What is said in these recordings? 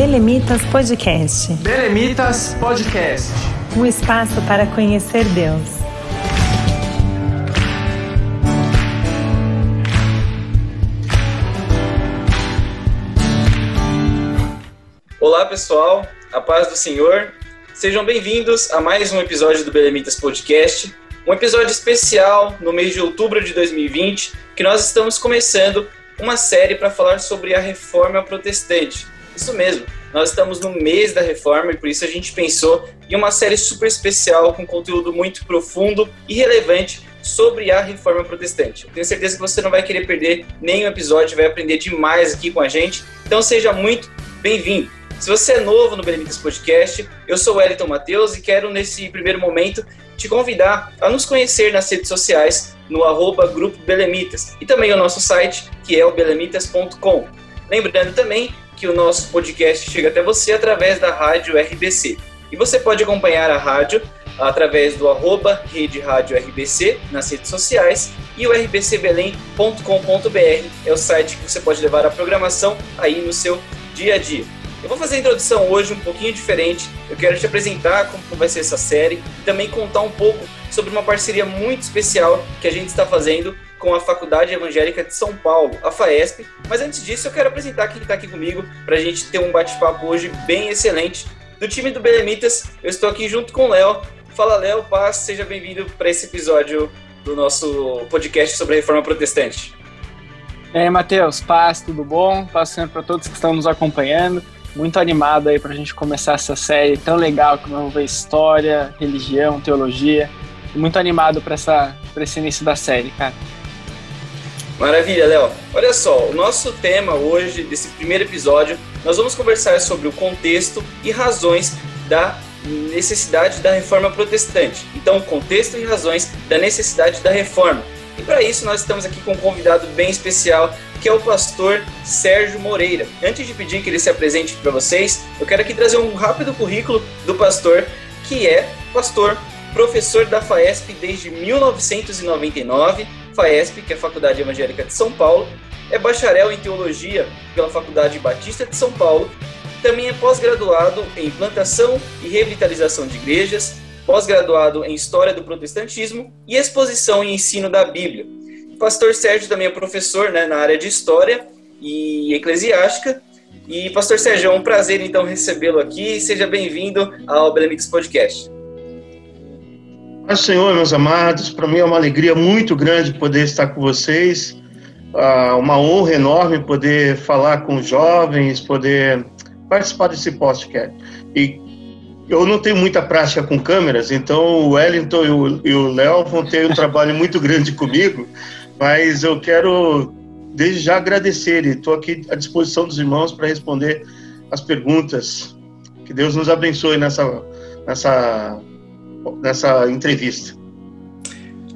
Belemitas Podcast. Belemitas Podcast. Um espaço para conhecer Deus. Olá, pessoal. A paz do Senhor. Sejam bem-vindos a mais um episódio do Belemitas Podcast. Um episódio especial no mês de outubro de 2020, que nós estamos começando uma série para falar sobre a reforma protestante. Isso mesmo, nós estamos no mês da reforma e por isso a gente pensou em uma série super especial com conteúdo muito profundo e relevante sobre a reforma protestante. Tenho certeza que você não vai querer perder nenhum episódio, vai aprender demais aqui com a gente. Então seja muito bem-vindo. Se você é novo no Benemitas Podcast, eu sou o Wellington Matheus e quero, nesse primeiro momento, te convidar a nos conhecer nas redes sociais no arroba Grupo Belemitas e também o nosso site, que é o belemitas.com. Lembrando também que o nosso podcast chega até você através da rádio RBC. E você pode acompanhar a rádio através do arroba Rede Rádio RBC nas redes sociais e o rbcbelém.com.br é o site que você pode levar a programação aí no seu dia a dia. Eu vou fazer a introdução hoje um pouquinho diferente. Eu quero te apresentar como vai ser essa série e também contar um pouco sobre uma parceria muito especial que a gente está fazendo com a Faculdade Evangélica de São Paulo, a FAESP. Mas antes disso, eu quero apresentar quem está aqui comigo para a gente ter um bate-papo hoje bem excelente. Do time do Belemitas, eu estou aqui junto com o Léo. Fala, Léo, paz, seja bem-vindo para esse episódio do nosso podcast sobre a reforma protestante. E aí, Matheus, paz, tudo bom? Paz sempre para todos que estão nos acompanhando muito animado aí para a gente começar essa série tão legal que vamos ver história, religião, teologia. Muito animado para esse início da série, cara. Maravilha, Léo. Olha só, o nosso tema hoje, desse primeiro episódio, nós vamos conversar sobre o contexto e razões da necessidade da reforma protestante. Então, contexto e razões da necessidade da reforma. E para isso, nós estamos aqui com um convidado bem especial, que é o pastor Sérgio Moreira. Antes de pedir que ele se apresente para vocês, eu quero aqui trazer um rápido currículo do pastor, que é pastor, professor da FAESP desde 1999, FAESP, que é a Faculdade Evangélica de São Paulo, é bacharel em teologia pela Faculdade Batista de São Paulo, também é pós-graduado em plantação e revitalização de igrejas, pós-graduado em História do Protestantismo e exposição e ensino da Bíblia pastor Sérgio também é professor né, na área de História e Eclesiástica. E, pastor Sérgio, é um prazer então recebê-lo aqui. Seja bem-vindo ao Belemix Podcast. Paz Senhor, meus amados, para mim é uma alegria muito grande poder estar com vocês. Ah, uma honra enorme poder falar com jovens, poder participar desse podcast. E eu não tenho muita prática com câmeras, então o Wellington e o Léo vão ter um trabalho muito grande comigo, mas eu quero, desde já, agradecer e estou aqui à disposição dos irmãos para responder as perguntas. Que Deus nos abençoe nessa, nessa, nessa entrevista.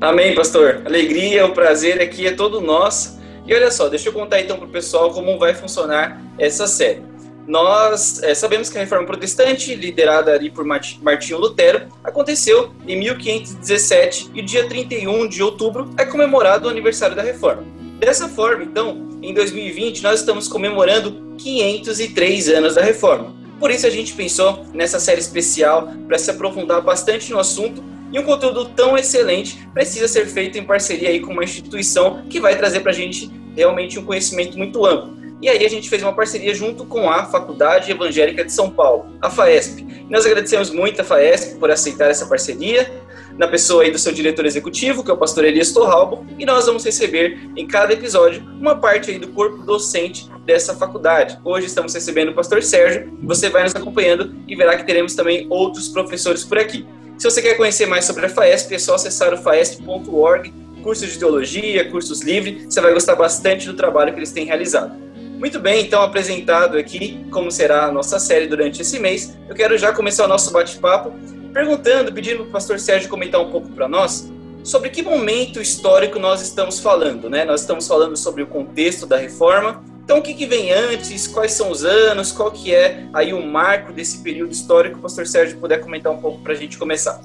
Amém, pastor. Alegria, o prazer aqui é todo nosso. E olha só, deixa eu contar então para o pessoal como vai funcionar essa série nós é, sabemos que a reforma protestante, liderada ali por Martinho Lutero, aconteceu em 1517 e dia 31 de outubro é comemorado o aniversário da reforma. Dessa forma, então, em 2020 nós estamos comemorando 503 anos da reforma. Por isso a gente pensou nessa série especial para se aprofundar bastante no assunto e um conteúdo tão excelente precisa ser feito em parceria aí com uma instituição que vai trazer para a gente realmente um conhecimento muito amplo. E aí a gente fez uma parceria junto com a Faculdade Evangélica de São Paulo, a FAESP. Nós agradecemos muito a FAESP por aceitar essa parceria, na pessoa aí do seu diretor executivo, que é o pastor Elias Torralbo, e nós vamos receber em cada episódio uma parte aí do corpo docente dessa faculdade. Hoje estamos recebendo o pastor Sérgio, você vai nos acompanhando e verá que teremos também outros professores por aqui. Se você quer conhecer mais sobre a FAESP, é só acessar o faesp.org, cursos de teologia, cursos livres, você vai gostar bastante do trabalho que eles têm realizado. Muito bem, então apresentado aqui como será a nossa série durante esse mês, eu quero já começar o nosso bate-papo perguntando, pedindo para o pastor Sérgio comentar um pouco para nós sobre que momento histórico nós estamos falando, né? Nós estamos falando sobre o contexto da reforma. Então, o que, que vem antes? Quais são os anos? Qual que é aí o marco desse período histórico? O pastor Sérgio puder comentar um pouco para a gente começar.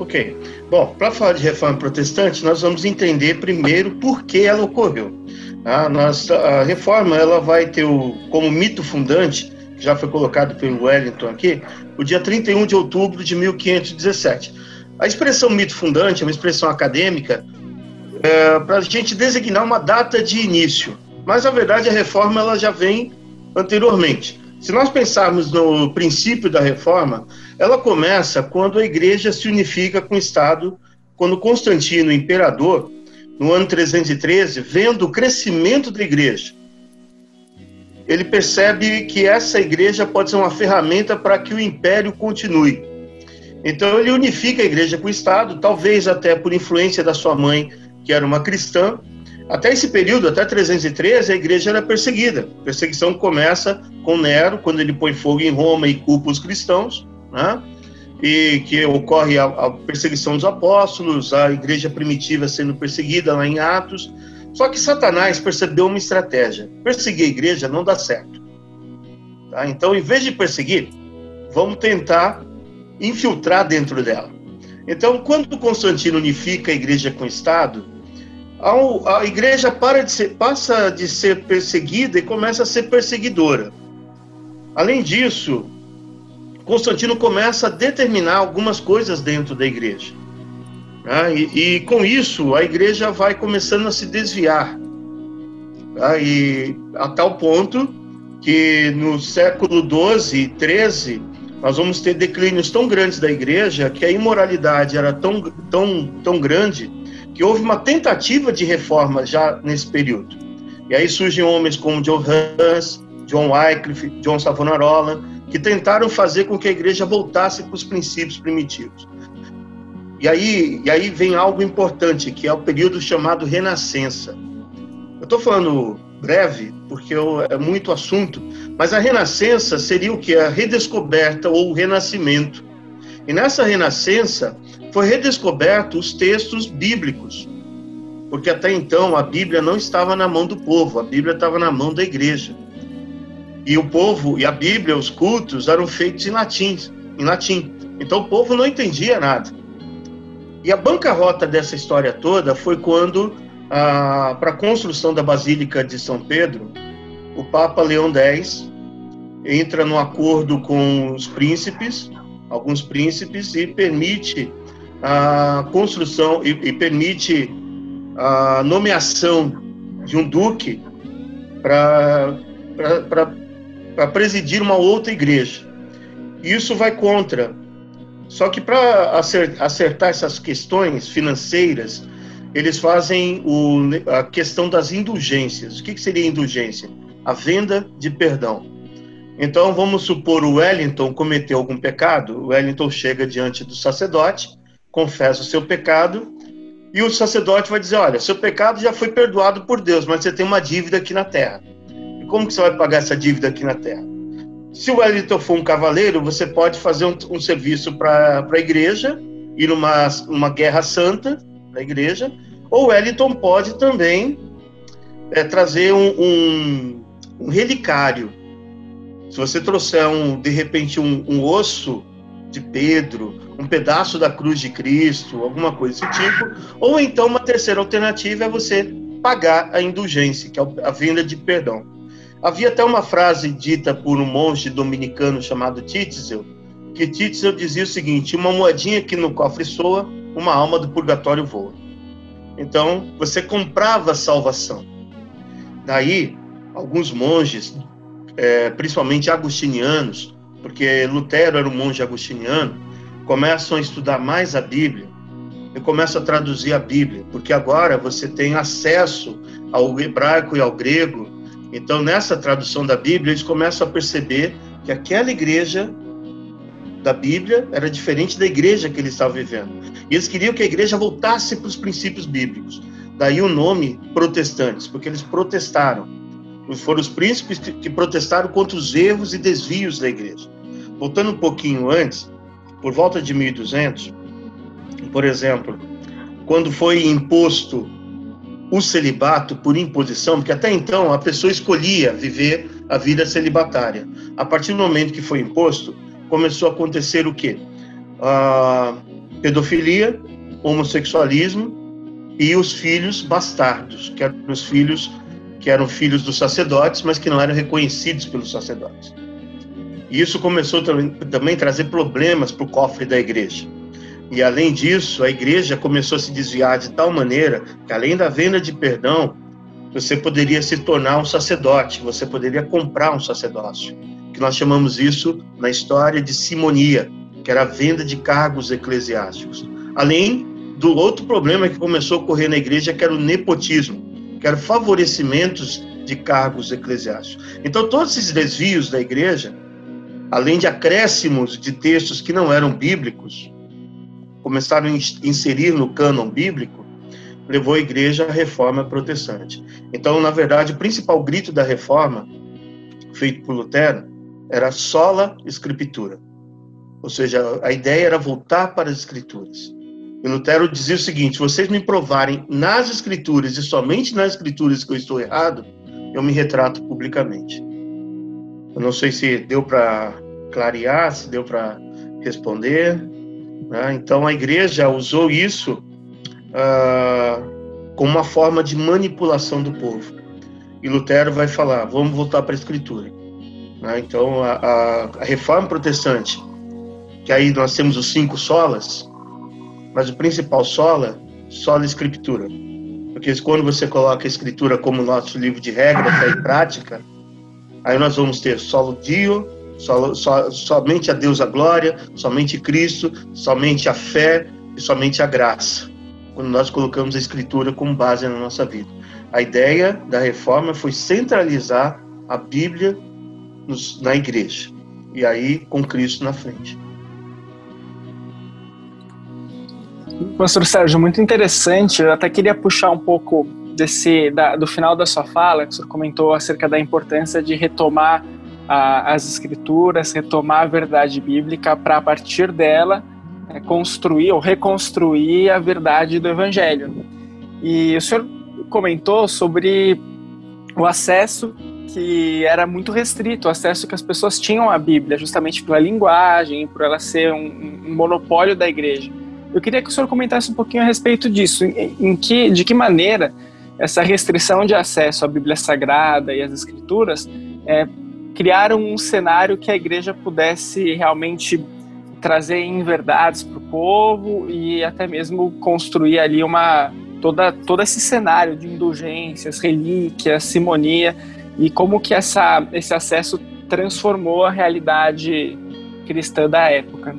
Ok. Bom, para falar de reforma protestante, nós vamos entender primeiro por que ela ocorreu. A, nossa, a reforma ela vai ter o, como mito fundante já foi colocado pelo Wellington aqui, o dia 31 de outubro de 1517. A expressão mito fundante é uma expressão acadêmica é, para a gente designar uma data de início, mas na verdade a reforma ela já vem anteriormente. Se nós pensarmos no princípio da reforma, ela começa quando a igreja se unifica com o Estado, quando Constantino, imperador, no ano 313, vendo o crescimento da igreja, ele percebe que essa igreja pode ser uma ferramenta para que o império continue. Então ele unifica a igreja com o Estado, talvez até por influência da sua mãe, que era uma cristã. Até esse período, até 313, a igreja era perseguida. A perseguição começa com Nero, quando ele põe fogo em Roma e culpa os cristãos, né? e que ocorre a, a perseguição dos apóstolos, a igreja primitiva sendo perseguida lá em Atos. Só que Satanás percebeu uma estratégia: perseguir a igreja não dá certo. Tá? Então, em vez de perseguir, vamos tentar infiltrar dentro dela. Então, quando Constantino unifica a igreja com o Estado, a igreja de ser, passa de ser perseguida e começa a ser perseguidora. Além disso, Constantino começa a determinar algumas coisas dentro da igreja. Tá? E, e, com isso, a igreja vai começando a se desviar. Tá? E a tal ponto que no século 12 e 13, nós vamos ter declínios tão grandes da igreja que a imoralidade era tão, tão, tão grande que houve uma tentativa de reforma já nesse período. E aí surgem homens como John Hus, John Wycliffe, John Savonarola, que tentaram fazer com que a igreja voltasse para os princípios primitivos. E aí, e aí vem algo importante, que é o período chamado Renascença. Eu estou falando breve, porque eu, é muito assunto, mas a Renascença seria o que? A redescoberta ou o renascimento. E nessa Renascença foi redescoberto os textos bíblicos, porque até então a Bíblia não estava na mão do povo, a Bíblia estava na mão da igreja. E o povo e a Bíblia, os cultos eram feitos em latim, em latim. Então o povo não entendia nada. E a bancarrota dessa história toda foi quando, para a construção da Basílica de São Pedro, o Papa Leão X entra num acordo com os príncipes, alguns príncipes, e permite a construção e, e permite a nomeação de um duque para presidir uma outra igreja. Isso vai contra. Só que para acertar essas questões financeiras, eles fazem o, a questão das indulgências. O que, que seria indulgência? A venda de perdão. Então, vamos supor o Wellington cometeu algum pecado, o Wellington chega diante do sacerdote, confessa o seu pecado, e o sacerdote vai dizer: Olha, seu pecado já foi perdoado por Deus, mas você tem uma dívida aqui na terra como que você vai pagar essa dívida aqui na Terra? Se o Wellington for um cavaleiro, você pode fazer um, um serviço para a igreja, ir numa uma guerra santa da igreja, ou o Wellington pode também é, trazer um, um, um, relicário. Se você trouxer, um, de repente, um osso de Pedro, um pedaço da cruz de Cristo, alguma coisa desse tipo, ou então uma terceira alternativa é você pagar a indulgência, que é a venda de perdão. Havia até uma frase dita por um monge dominicano chamado Titzel, que Titzel dizia o seguinte: uma moedinha que no cofre soa, uma alma do purgatório voa. Então, você comprava a salvação. Daí, alguns monges, é, principalmente agostinianos, porque Lutero era um monge agostiniano, começam a estudar mais a Bíblia e começam a traduzir a Bíblia, porque agora você tem acesso ao hebraico e ao grego então, nessa tradução da Bíblia, eles começam a perceber que aquela igreja da Bíblia era diferente da igreja que eles estavam vivendo. E eles queriam que a igreja voltasse para os princípios bíblicos. Daí o nome protestantes, porque eles protestaram. Foram os príncipes que protestaram contra os erros e desvios da igreja. Voltando um pouquinho antes, por volta de 1200, por exemplo, quando foi imposto o celibato por imposição, porque até então a pessoa escolhia viver a vida celibatária. A partir do momento que foi imposto, começou a acontecer o quê? A pedofilia, homossexualismo e os filhos bastardos, que eram os filhos que eram filhos dos sacerdotes, mas que não eram reconhecidos pelos sacerdotes. E isso começou também a trazer problemas para o cofre da igreja. E além disso, a igreja começou a se desviar de tal maneira que, além da venda de perdão, você poderia se tornar um sacerdote, você poderia comprar um sacerdócio. Que nós chamamos isso na história de simonia, que era a venda de cargos eclesiásticos. Além do outro problema que começou a ocorrer na igreja, que era o nepotismo, que eram favorecimentos de cargos eclesiásticos. Então, todos esses desvios da igreja, além de acréscimos de textos que não eram bíblicos, começaram a inserir no cânon bíblico, levou a igreja à reforma protestante. Então, na verdade, o principal grito da reforma, feito por Lutero, era sola escritura. Ou seja, a ideia era voltar para as escrituras. E Lutero dizia o seguinte: se vocês me provarem nas escrituras e somente nas escrituras que eu estou errado, eu me retrato publicamente. Eu não sei se deu para clarear, se deu para responder. Né? Então a igreja usou isso uh, como uma forma de manipulação do povo. E Lutero vai falar: vamos voltar para a escritura. Né? Então a, a, a reforma protestante, que aí nós temos os cinco solas, mas o principal sola, sola escritura. Porque quando você coloca a escritura como nosso livro de regra, fé e prática, aí nós vamos ter solo dio, somente a Deus a glória, somente Cristo, somente a fé e somente a graça. Quando nós colocamos a escritura como base na nossa vida. A ideia da reforma foi centralizar a Bíblia nos, na igreja. E aí com Cristo na frente. Pastor Sérgio, muito interessante. Eu até queria puxar um pouco desse da, do final da sua fala, que o senhor comentou acerca da importância de retomar as escrituras, retomar a verdade bíblica para a partir dela é, construir ou reconstruir a verdade do Evangelho. E o senhor comentou sobre o acesso que era muito restrito, o acesso que as pessoas tinham à Bíblia, justamente pela linguagem, por ela ser um, um monopólio da igreja. Eu queria que o senhor comentasse um pouquinho a respeito disso, em, em que, de que maneira essa restrição de acesso à Bíblia Sagrada e às Escrituras é, criaram um cenário que a igreja pudesse realmente trazer em verdades para o povo e até mesmo construir ali uma toda todo esse cenário de indulgências, relíquias, simonia e como que essa esse acesso transformou a realidade cristã da época.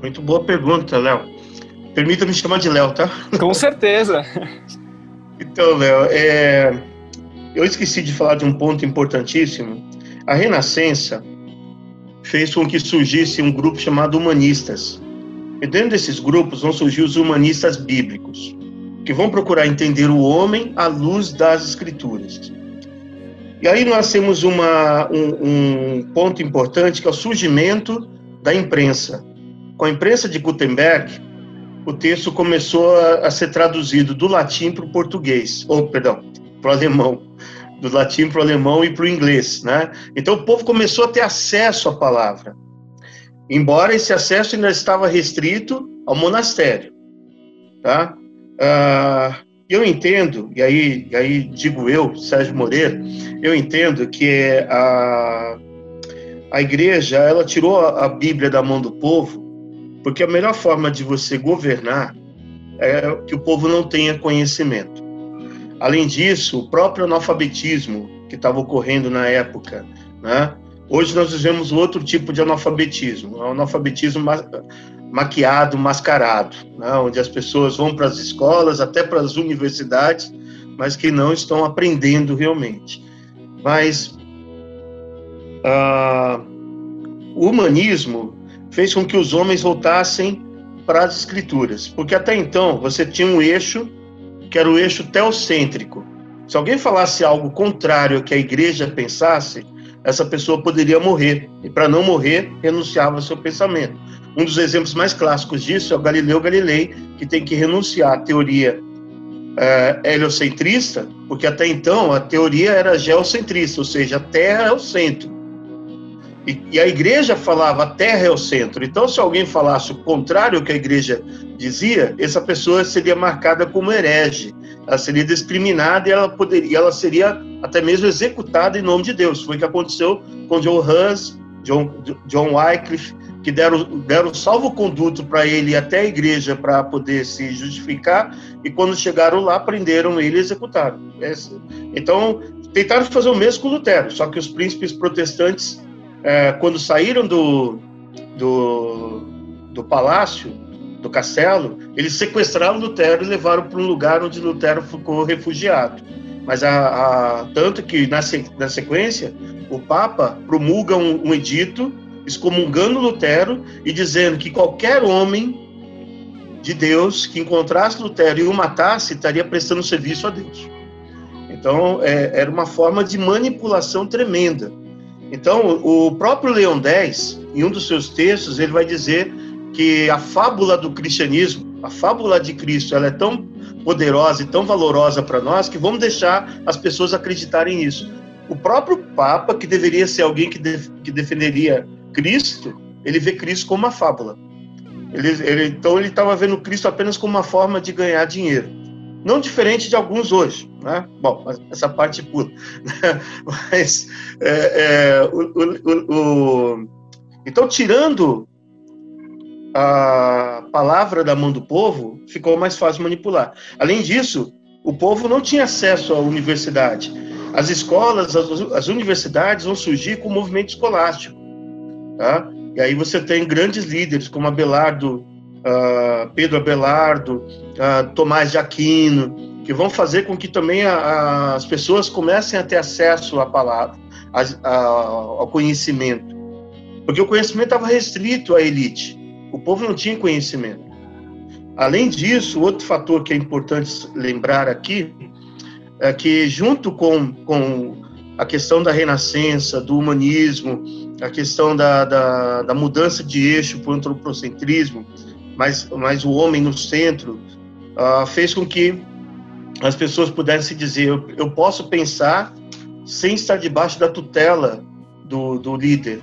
Muito boa pergunta, Léo. Permita-me chamar de Léo, tá? Com certeza. então, Léo, é... eu esqueci de falar de um ponto importantíssimo. A Renascença fez com que surgisse um grupo chamado Humanistas. E dentro desses grupos vão surgir os humanistas bíblicos, que vão procurar entender o homem à luz das Escrituras. E aí nós temos uma, um, um ponto importante que é o surgimento da imprensa. Com a imprensa de Gutenberg, o texto começou a, a ser traduzido do latim para o português, ou, perdão, para o alemão, do latim para o alemão e para o inglês, né? Então o povo começou a ter acesso à palavra, embora esse acesso ainda estava restrito ao monastério, tá? Ah, eu entendo, e aí, e aí digo eu, Sérgio Moreira, eu entendo que a, a igreja, ela tirou a Bíblia da mão do povo porque a melhor forma de você governar é que o povo não tenha conhecimento. Além disso, o próprio analfabetismo que estava ocorrendo na época, né? Hoje nós vivemos outro tipo de analfabetismo, o analfabetismo ma maquiado, mascarado, né? onde as pessoas vão para as escolas, até para as universidades, mas que não estão aprendendo realmente. Mas uh, o humanismo fez com que os homens voltassem para as escrituras, porque até então você tinha um eixo que era o eixo teocêntrico. Se alguém falasse algo contrário ao que a igreja pensasse, essa pessoa poderia morrer, e para não morrer, renunciava ao seu pensamento. Um dos exemplos mais clássicos disso é o Galileu Galilei, que tem que renunciar à teoria é, heliocentrista, porque até então a teoria era geocentrista, ou seja, a Terra é o centro. E, e, a igreja falava a terra é o centro. Então, se alguém falasse o contrário ao que a igreja dizia, essa pessoa seria marcada como herege. Ela seria discriminada e ela, poderia, ela seria até mesmo executada em nome de Deus. Foi o que aconteceu com John Hus, John, John Wycliffe, que deram, deram salvo-conduto para ele até a igreja para poder se justificar, e quando chegaram lá, prenderam ele e executaram. Então, tentaram fazer o mesmo com Lutero, só que os príncipes protestantes, é, quando saíram do, do, do palácio, do castelo, eles sequestraram Lutero e levaram para um lugar onde Lutero ficou refugiado. Mas a, a tanto que na, na sequência o Papa promulga um, um edito excomungando Lutero e dizendo que qualquer homem de Deus que encontrasse Lutero e o matasse estaria prestando serviço a Deus. Então, é, era uma forma de manipulação tremenda. Então, o próprio Leão X, em um dos seus textos, ele vai dizer que a fábula do cristianismo, a fábula de Cristo, ela é tão poderosa e tão valorosa para nós que vamos deixar as pessoas acreditarem nisso. O próprio Papa, que deveria ser alguém que, que defenderia Cristo, ele vê Cristo como uma fábula. Ele, ele, então ele estava vendo Cristo apenas como uma forma de ganhar dinheiro. Não diferente de alguns hoje. Né? Bom, essa parte pula. Mas, é, é, o, o, o, então, tirando a palavra da mão do povo, ficou mais fácil manipular. Além disso, o povo não tinha acesso à universidade. As escolas, as, as universidades vão surgir com o movimento escolástico. Tá? E aí você tem grandes líderes como Abelardo, uh, Pedro Abelardo, uh, Tomás de Aquino, que vão fazer com que também a, a, as pessoas comecem a ter acesso à palavra, a, ao conhecimento. Porque o conhecimento estava restrito à elite. O povo não tinha conhecimento. Além disso, outro fator que é importante lembrar aqui é que, junto com, com a questão da renascença, do humanismo, a questão da, da, da mudança de eixo para o antropocentrismo, mas, mas o homem no centro, uh, fez com que as pessoas pudessem dizer: eu, eu posso pensar sem estar debaixo da tutela do, do líder.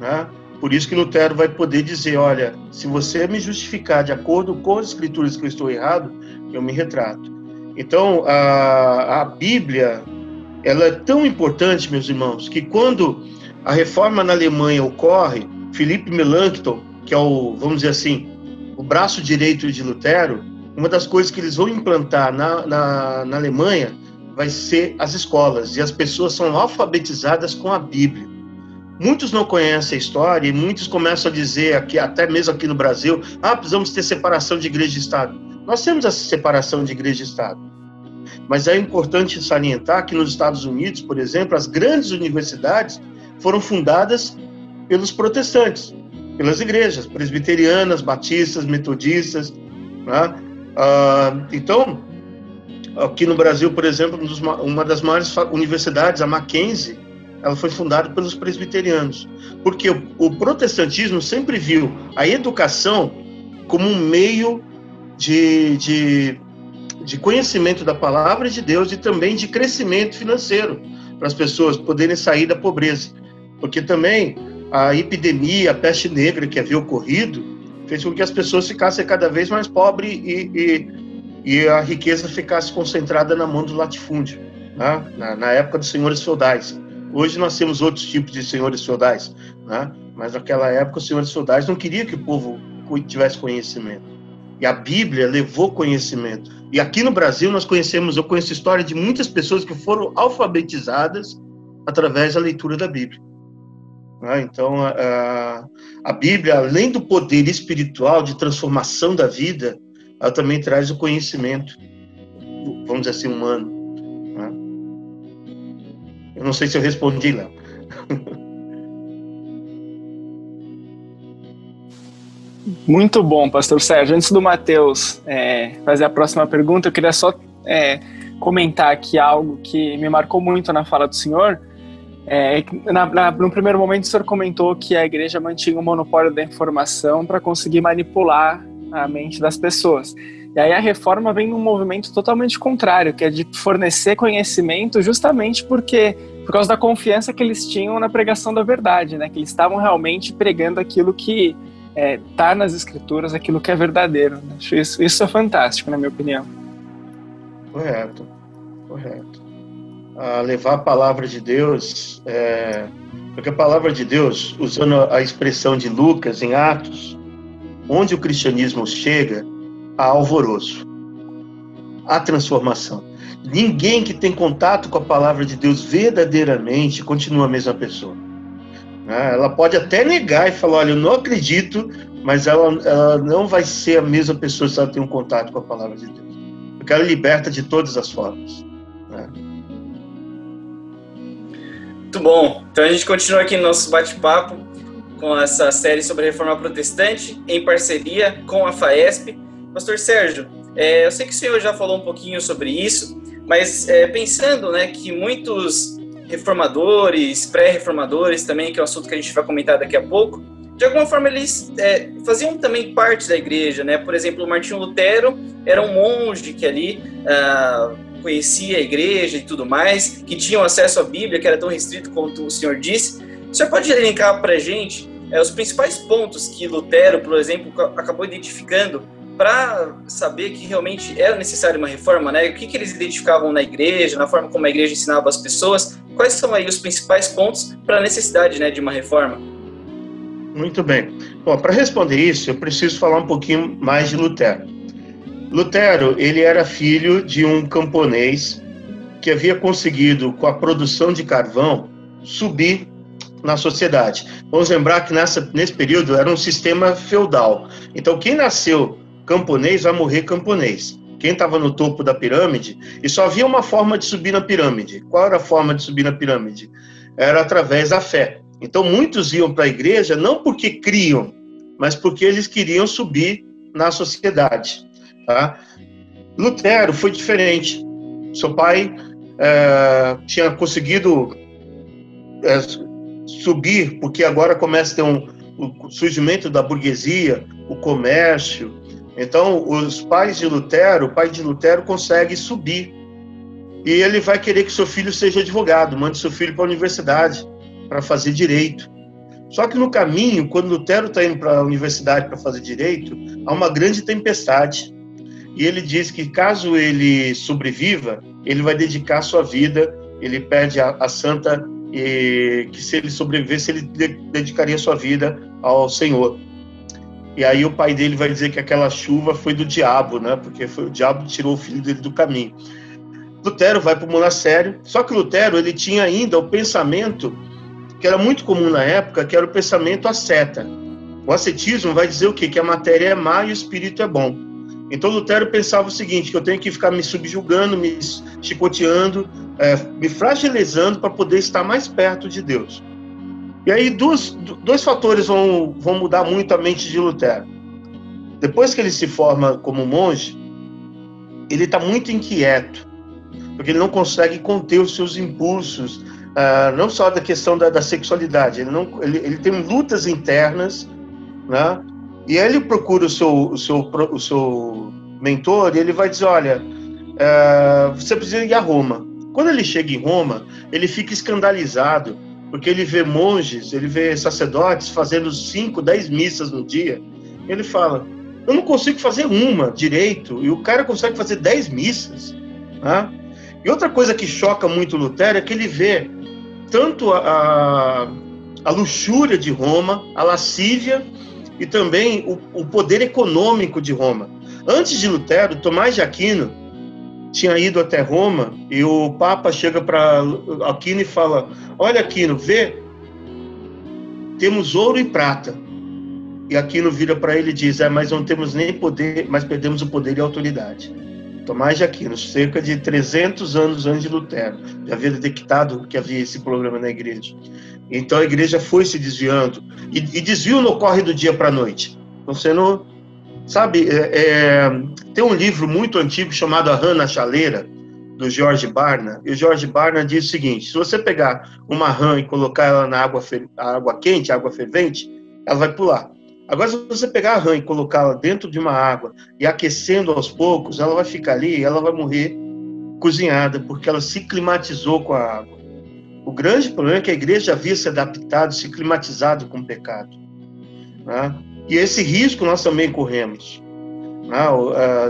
Né? Por isso que Lutero vai poder dizer: olha, se você me justificar de acordo com as escrituras que eu estou errado, eu me retrato. Então, a, a Bíblia, ela é tão importante, meus irmãos, que quando a reforma na Alemanha ocorre, Felipe Melanchthon, que é o, vamos dizer assim, o braço direito de Lutero, uma das coisas que eles vão implantar na, na, na Alemanha vai ser as escolas, e as pessoas são alfabetizadas com a Bíblia. Muitos não conhecem a história e muitos começam a dizer, aqui, até mesmo aqui no Brasil, ah, precisamos ter separação de igreja e Estado. Nós temos essa separação de igreja e Estado. Mas é importante salientar que nos Estados Unidos, por exemplo, as grandes universidades foram fundadas pelos protestantes, pelas igrejas presbiterianas, batistas, metodistas. Né? Ah, então, aqui no Brasil, por exemplo, uma das maiores universidades, a Mackenzie, ela foi fundada pelos presbiterianos, porque o, protestantismo sempre viu a educação como um meio de, de, de conhecimento da palavra de Deus e também de crescimento financeiro para as pessoas poderem sair da pobreza. Porque também a epidemia, a peste negra que havia ocorrido, fez com que as pessoas ficassem cada vez mais pobres e, e, e a riqueza ficasse concentrada na mão do latifúndio, né? na, na época dos senhores feudais. Hoje nós temos outros tipos de senhores feudais, né? mas naquela época os senhores feudais não queriam que o povo tivesse conhecimento. E a Bíblia levou conhecimento. E aqui no Brasil nós conhecemos, eu conheço a história de muitas pessoas que foram alfabetizadas através da leitura da Bíblia. Né? Então, a, a Bíblia, além do poder espiritual de transformação da vida, ela também traz o conhecimento, vamos dizer assim, humano. Né? Eu não sei se eu respondi, Léo. Muito bom, pastor Sérgio. Antes do Matheus é, fazer a próxima pergunta, eu queria só é, comentar aqui algo que me marcou muito na fala do senhor. É, na, na, no primeiro momento, o senhor comentou que a igreja mantinha o monopólio da informação para conseguir manipular a mente das pessoas. E aí a reforma vem num movimento totalmente contrário, que é de fornecer conhecimento justamente porque por causa da confiança que eles tinham na pregação da verdade, né? Que eles estavam realmente pregando aquilo que está é, tá nas escrituras, aquilo que é verdadeiro. Né? Isso, isso é fantástico, na minha opinião. Correto, correto. A levar a palavra de Deus é, Porque a palavra de Deus, usando a expressão de Lucas em Atos, onde o cristianismo chega, há alvoroço, há transformação. Ninguém que tem contato com a palavra de Deus verdadeiramente continua a mesma pessoa. Né? Ela pode até negar e falar: olha, eu não acredito, mas ela, ela não vai ser a mesma pessoa se ela tem um contato com a palavra de Deus. Porque ela liberta de todas as formas. Né? Muito bom. Então a gente continua aqui no nosso bate-papo com essa série sobre a reforma protestante, em parceria com a FAESP. Pastor Sérgio, é, eu sei que o senhor já falou um pouquinho sobre isso, mas é, pensando né, que muitos reformadores, pré-reformadores também, que é um assunto que a gente vai comentar daqui a pouco, de alguma forma eles é, faziam também parte da igreja, né? Por exemplo, o Martinho Lutero era um monge que ali ah, conhecia a igreja e tudo mais, que tinha acesso à Bíblia, que era tão restrito quanto o senhor disse. O senhor pode elencar para a gente é, os principais pontos que Lutero, por exemplo, acabou identificando para saber que realmente era necessária uma reforma, né? O que, que eles identificavam na igreja, na forma como a igreja ensinava as pessoas? Quais são aí os principais pontos para a necessidade né, de uma reforma? Muito bem. Bom, para responder isso, eu preciso falar um pouquinho mais de Lutero. Lutero, ele era filho de um camponês que havia conseguido, com a produção de carvão, subir na sociedade. Vamos lembrar que nessa, nesse período era um sistema feudal. Então, quem nasceu camponês vai morrer camponês. Quem estava no topo da pirâmide, e só havia uma forma de subir na pirâmide. Qual era a forma de subir na pirâmide? Era através da fé. Então muitos iam para a igreja não porque criam, mas porque eles queriam subir na sociedade. Tá? Lutero foi diferente. Seu pai é, tinha conseguido é, subir, porque agora começa a ter um, o surgimento da burguesia, o comércio, então, os pais de Lutero, o pai de Lutero consegue subir. E ele vai querer que seu filho seja advogado, mande seu filho para a universidade para fazer direito. Só que no caminho, quando Lutero está indo para a universidade para fazer direito, há uma grande tempestade. E ele diz que caso ele sobreviva, ele vai dedicar sua vida, ele pede a, a santa e que se ele sobrevivesse, ele dedicaria sua vida ao Senhor. E aí o pai dele vai dizer que aquela chuva foi do diabo, né? Porque foi o diabo que tirou o filho dele do caminho. Lutero vai para o monastério, só que Lutero ele tinha ainda o pensamento que era muito comum na época, que era o pensamento asceta. O ascetismo vai dizer o quê? Que a matéria é má e o espírito é bom. Então Lutero pensava o seguinte, que eu tenho que ficar me subjugando, me chicoteando, é, me fragilizando para poder estar mais perto de Deus. E aí dois, dois fatores vão, vão mudar muito a mente de Lutero. Depois que ele se forma como monge, ele está muito inquieto, porque ele não consegue conter os seus impulsos, uh, não só da questão da, da sexualidade, ele, não, ele, ele, tem lutas internas, né? E ele procura o seu, o seu, o seu mentor e ele vai dizer, olha, uh, você precisa ir a Roma. Quando ele chega em Roma, ele fica escandalizado, porque ele vê monges, ele vê sacerdotes fazendo 5, 10 missas no dia. Ele fala: Eu não consigo fazer uma direito, e o cara consegue fazer 10 missas. Né? E outra coisa que choca muito Lutero é que ele vê tanto a, a, a luxúria de Roma, a lascívia e também o, o poder econômico de Roma. Antes de Lutero, Tomás de Aquino tinha ido até Roma e o Papa chega para Aquino e fala: Olha, Aquino, vê, temos ouro e prata. E Aquino vira para ele e diz: É, mas não temos nem poder, mas perdemos o poder e a autoridade. Tomás de Aquino, cerca de 300 anos antes de Lutero, já havia detectado que havia esse problema na igreja. Então a igreja foi se desviando. E, e desvio não ocorre do dia para a noite. Estão sendo Sabe, é, é, tem um livro muito antigo chamado A Rã na Chaleira, do George Barna, e o George Barna diz o seguinte: se você pegar uma rã e colocar ela na água, água quente, água fervente, ela vai pular. Agora, se você pegar a rã e colocá-la dentro de uma água e aquecendo aos poucos, ela vai ficar ali e ela vai morrer cozinhada, porque ela se climatizou com a água. O grande problema é que a igreja havia se adaptado, se climatizado com o pecado. Né? E esse risco nós também corremos. Né?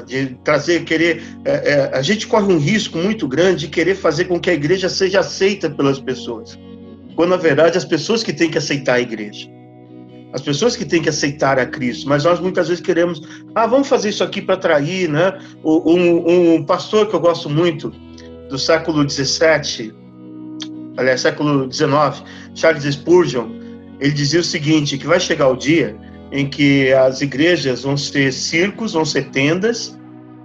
De trazer, querer. É, é, a gente corre um risco muito grande de querer fazer com que a igreja seja aceita pelas pessoas. quando na verdade as pessoas que têm que aceitar a igreja. As pessoas que têm que aceitar a Cristo, mas nós muitas vezes queremos, ah, vamos fazer isso aqui para atrair, né? Um, um, pastor que eu gosto muito, do século XVII, aliás, século XIX, Charles Spurgeon, ele dizia o seguinte, que vai chegar o dia em que as igrejas vão ser circos, vão ser tendas,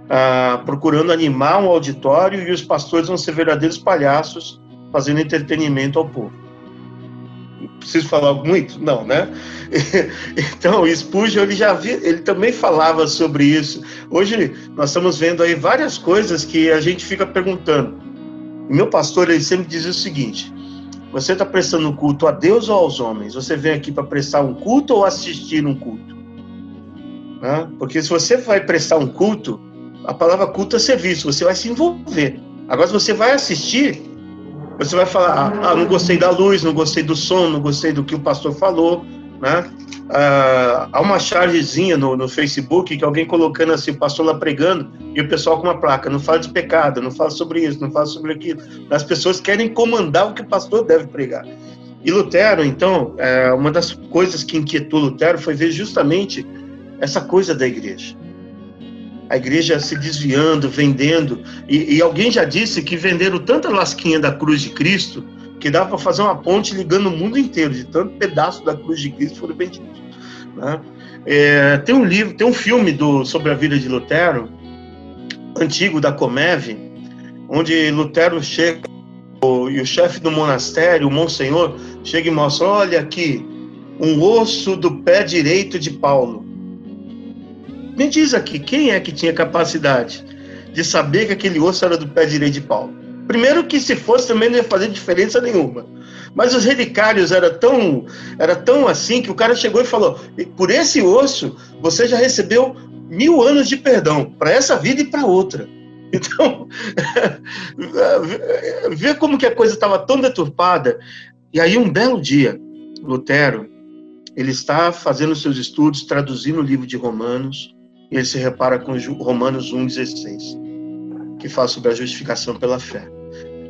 ah, procurando animar um auditório e os pastores vão ser verdadeiros palhaços fazendo entretenimento ao povo. Preciso falar muito? Não, né? Então, Spurgeon, ele já vi, ele também falava sobre isso. Hoje, nós estamos vendo aí várias coisas que a gente fica perguntando. O meu pastor, ele sempre diz o seguinte, você está prestando culto a Deus ou aos homens? Você vem aqui para prestar um culto ou assistir um culto? Né? Porque se você vai prestar um culto, a palavra culto é serviço, você vai se envolver. Agora, se você vai assistir, você vai falar, ah, não gostei da luz, não gostei do som, não gostei do que o pastor falou, né? Ah, há uma chargezinha no, no Facebook que alguém colocando assim, o pastor lá pregando, e o pessoal com uma placa, não fala de pecado, não fala sobre isso, não fala sobre aquilo. As pessoas querem comandar o que o pastor deve pregar. E Lutero, então, é, uma das coisas que inquietou Lutero foi ver justamente essa coisa da igreja a igreja se desviando, vendendo. E, e alguém já disse que venderam tanta lasquinha da cruz de Cristo que dá para fazer uma ponte ligando o mundo inteiro, de tanto pedaço da cruz de Cristo foram vendidos. Né? É, tem um livro, tem um filme do, sobre a vida de Lutero, antigo da Comeve, onde Lutero chega e o chefe do monastério, o Monsenhor, chega e mostra: olha aqui, um osso do pé direito de Paulo. Me diz aqui, quem é que tinha capacidade de saber que aquele osso era do pé direito de Paulo? Primeiro que se fosse também não ia fazer diferença nenhuma. Mas os relicários era tão, era tão assim que o cara chegou e falou: por esse osso você já recebeu mil anos de perdão para essa vida e para outra. Então, vê como que a coisa estava tão deturpada. E aí um belo dia, Lutero, ele está fazendo seus estudos, traduzindo o livro de Romanos, e ele se repara com Romanos 1,16, que fala sobre a justificação pela fé.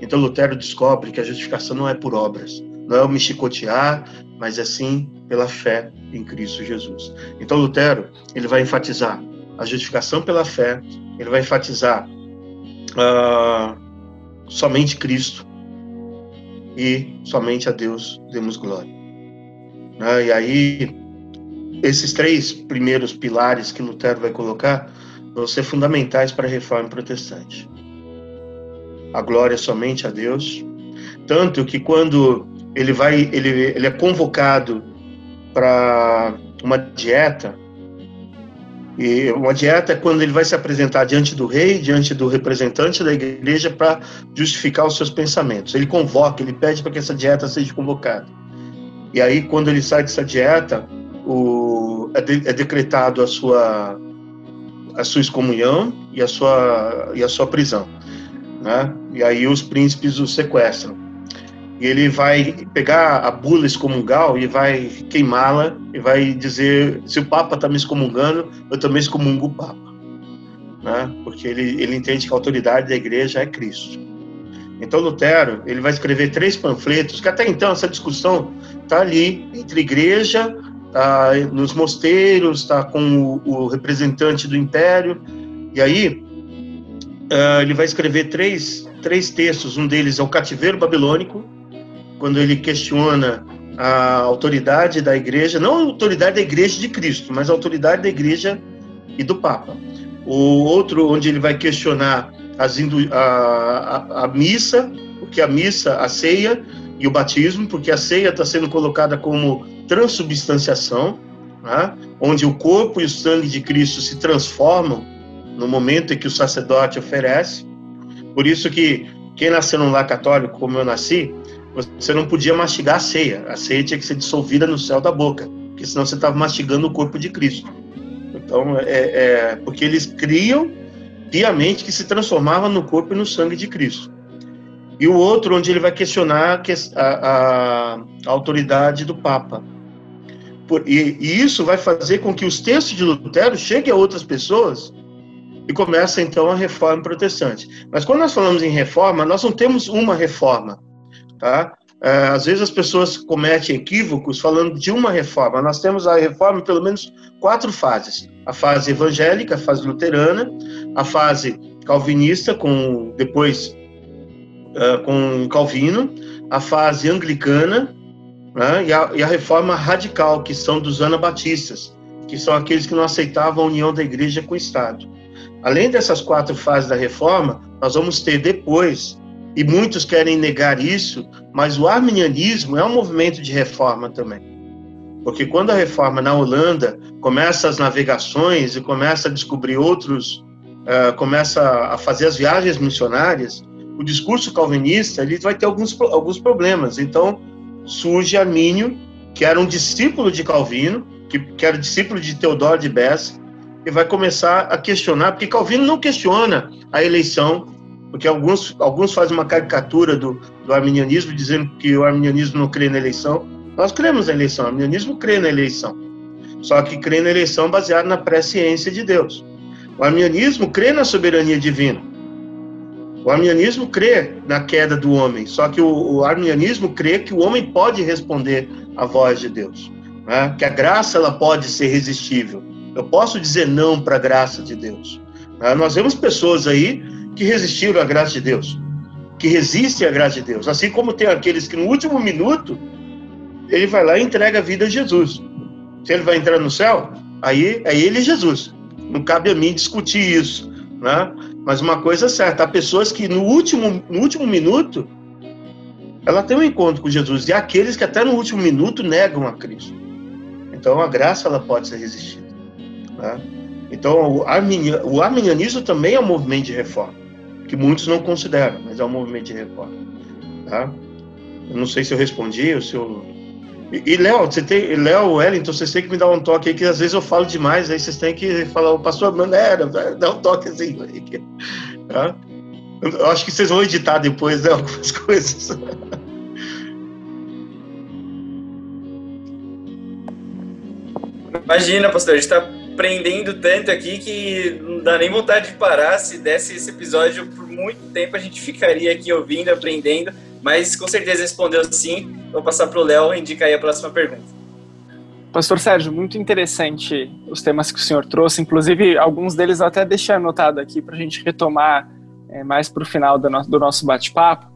Então Lutero descobre que a justificação não é por obras, não é o me chicotear, mas é sim pela fé em Cristo Jesus. Então Lutero, ele vai enfatizar a justificação pela fé, ele vai enfatizar uh, somente Cristo e somente a Deus demos glória. Uh, e aí esses três primeiros pilares que Lutero vai colocar vão ser fundamentais para a reforma protestante. A glória somente a Deus, tanto que quando ele vai, ele, ele é convocado para uma dieta, e uma dieta é quando ele vai se apresentar diante do rei, diante do representante da igreja para justificar os seus pensamentos. Ele convoca, ele pede para que essa dieta seja convocada. E aí, quando ele sai dessa dieta, o, é, de, é decretado a sua, a sua excomunhão e a sua, e a sua prisão. Né? E aí os príncipes o sequestram. E ele vai pegar a bula excomungal e vai queimá-la e vai dizer: se o Papa está me excomungando, eu também excomungo o Papa. Né? Porque ele, ele entende que a autoridade da igreja é Cristo. Então Lutero ele vai escrever três panfletos que até então essa discussão está ali entre igreja está nos mosteiros, está com o, o, representante do império. E aí uh, ele vai escrever três, três textos. Um deles é o cativeiro babilônico, quando ele questiona a autoridade da igreja, não a autoridade da igreja de Cristo, mas a autoridade da igreja e do Papa. O outro, onde ele vai questionar as, a, a, a missa, porque a missa, a ceia e o batismo, porque a ceia está sendo colocada como transubstanciação, né? onde o corpo e o sangue de Cristo se transformam no momento em que o sacerdote oferece. Por isso que quem nasceu num lar católico, como eu nasci, você não podia mastigar a ceia. A ceia tinha que ser dissolvida no céu da boca, porque senão você estava mastigando o corpo de Cristo. Então, é, é porque eles criam piamente que se transformava no corpo e no sangue de Cristo. E o outro, onde ele vai questionar a, a, a autoridade do Papa. Por, e, e, isso vai fazer com que os textos de Lutero cheguem a outras pessoas e começa então a reforma protestante. Mas quando nós falamos em reforma, nós não temos uma reforma, tá? é, às vezes as pessoas cometem equívocos falando de uma reforma. Nós temos a reforma em pelo menos quatro fases: a fase evangélica, a fase luterana, a fase calvinista, com depois uh, com Calvino, a fase anglicana né, e, a, e a reforma radical, que são dos anabatistas, que são aqueles que não aceitavam a união da igreja com o Estado. Além dessas quatro fases da reforma, nós vamos ter depois e muitos querem negar isso, mas o arminianismo é um movimento de reforma também. Porque quando a reforma na Holanda começa as navegações e começa a descobrir outros, uh, começa a fazer as viagens missionárias, o discurso calvinista ele vai ter alguns, alguns problemas. Então surge Armínio, que era um discípulo de Calvino, que, que era discípulo de Teodoro de Bessa, e vai começar a questionar, porque Calvino não questiona a eleição porque alguns, alguns fazem uma caricatura do, do arminianismo, dizendo que o arminianismo não crê na eleição. Nós cremos na eleição, o arminianismo crê na eleição. Só que crê na eleição baseada na presciência de Deus. O arminianismo crê na soberania divina. O arminianismo crê na queda do homem, só que o, o arminianismo crê que o homem pode responder à voz de Deus, né? que a graça ela pode ser resistível. Eu posso dizer não para a graça de Deus. Né? Nós vemos pessoas aí que resistiram à graça de Deus, que resistem à graça de Deus. Assim como tem aqueles que no último minuto ele vai lá e entrega a vida a Jesus. Se ele vai entrar no céu, aí é ele e Jesus. Não cabe a mim discutir isso, né? Mas uma coisa é certa, há pessoas que no último, no último minuto ela tem um encontro com Jesus e há aqueles que até no último minuto negam a Cristo. Então a graça ela pode ser resistida. Né? Então o, o arminianismo também é um movimento de reforma que muitos não consideram, mas é um movimento de reforma. Tá? Eu não sei se eu respondi, ou se eu... E, Léo, você tem, Léo, Wellington, vocês têm que me dar um toque aí, que às vezes eu falo demais, aí vocês têm que falar, o pastor Manera, dá um toque assim. Tá? Eu acho que vocês vão editar depois, né, algumas coisas. Imagina, pastor, a gente está aprendendo tanto aqui que não dá nem vontade de parar. Se desse esse episódio por muito tempo, a gente ficaria aqui ouvindo, aprendendo. Mas com certeza respondeu sim. Vou passar para o Léo e indicar aí a próxima pergunta. Pastor Sérgio, muito interessante os temas que o senhor trouxe. Inclusive, alguns deles eu até deixei anotado aqui para a gente retomar é, mais para o final do, no, do nosso bate-papo.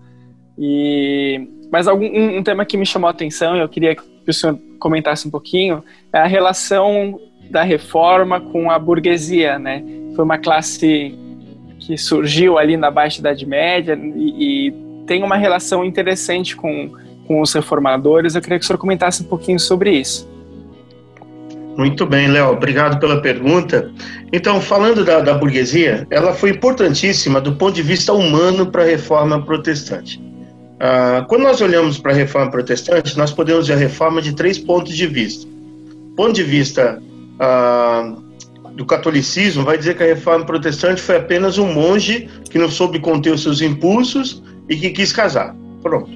E mas algum um, um, tema que me chamou a atenção e eu queria que o senhor comentasse um pouquinho é a relação da reforma com a burguesia, né? Foi uma classe que surgiu ali na Baixa Idade Média e, e tem uma relação interessante com, com os reformadores. Eu queria que o senhor comentasse um pouquinho sobre isso. Muito bem, Léo, obrigado pela pergunta. Então, falando da, da, burguesia, ela foi importantíssima do ponto de vista humano para a reforma protestante. Ah, quando nós olhamos para a reforma protestante, nós podemos ver a reforma de três pontos de vista. Ponto de vista ah, do catolicismo vai dizer que a reforma protestante foi apenas um monge que não soube conter os seus impulsos e que quis casar. Pronto.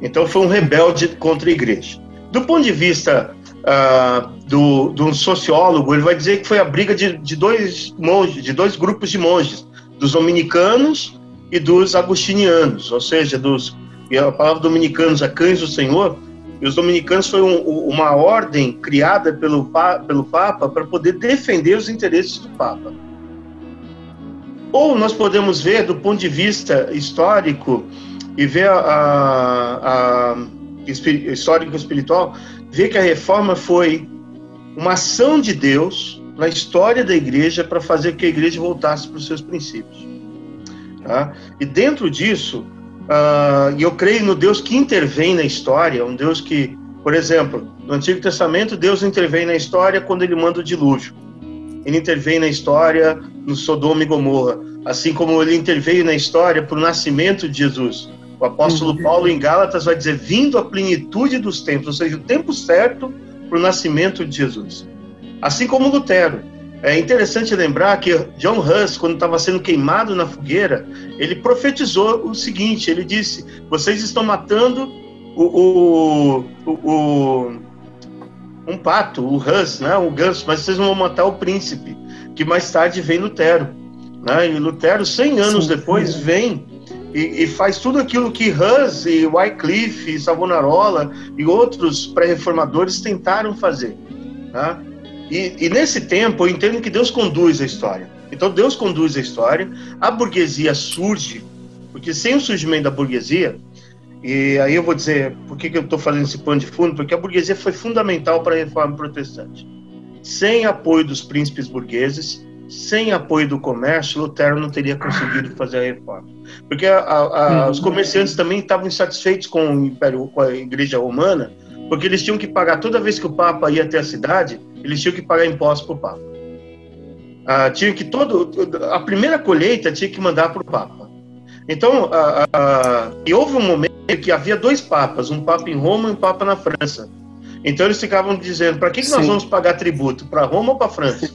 Então foi um rebelde contra a igreja. Do ponto de vista ah, do, um sociólogo, ele vai dizer que foi a briga de, de dois monges, de dois grupos de monges, dos dominicanos e dos agostinianos, ou seja, dos e a palavra dominicanos, a cães do Senhor, e os dominicanos foi um, uma ordem criada pelo, pelo Papa para poder defender os interesses do Papa. Ou nós podemos ver, do ponto de vista histórico, e ver a, a, histórico espiritual, ver que a reforma foi uma ação de Deus na história da igreja para fazer que a igreja voltasse para os seus princípios. Tá? E dentro disso, Uh, eu creio no Deus que intervém na história, um Deus que, por exemplo, no Antigo Testamento, Deus intervém na história quando ele manda o dilúvio. Ele intervém na história no Sodoma e Gomorra, assim como ele interveio na história para o nascimento de Jesus. O apóstolo uhum. Paulo, em Gálatas, vai dizer: vindo a plenitude dos tempos, ou seja, o tempo certo para o nascimento de Jesus. Assim como Lutero. É interessante lembrar que John Hus, quando estava sendo queimado na fogueira, ele profetizou o seguinte: ele disse, vocês estão matando o, o, o, o um pato, o Hus, né, o ganso, mas vocês não vão matar o príncipe, que mais tarde vem Lutero. Né? E Lutero, 100 anos Sim, depois, vem e, e, faz tudo aquilo que Hus e Wycliffe e Savonarola e outros pré-reformadores tentaram fazer. Tá? E, e, nesse tempo eu entendo que Deus conduz a história. Então Deus conduz a história, a burguesia surge, porque sem o surgimento da burguesia, e aí eu vou dizer por que, que eu estou fazendo esse pano de fundo, porque a burguesia foi fundamental para a reforma protestante. Sem apoio dos príncipes burgueses, sem apoio do comércio, Lutero não teria conseguido fazer a reforma. Porque a, a, uhum. os comerciantes também estavam insatisfeitos com o Império, com a Igreja Romana, porque eles tinham que pagar, toda vez que o Papa ia até a cidade, eles tinham que pagar impostos para o Papa. Ah, tinha que todo, a primeira colheita tinha que mandar para o Papa. Então, e houve um momento que havia dois papas, um papa em Roma e um papa na França. Então eles ficavam dizendo, para que, que nós vamos pagar tributo? Para Roma ou para França?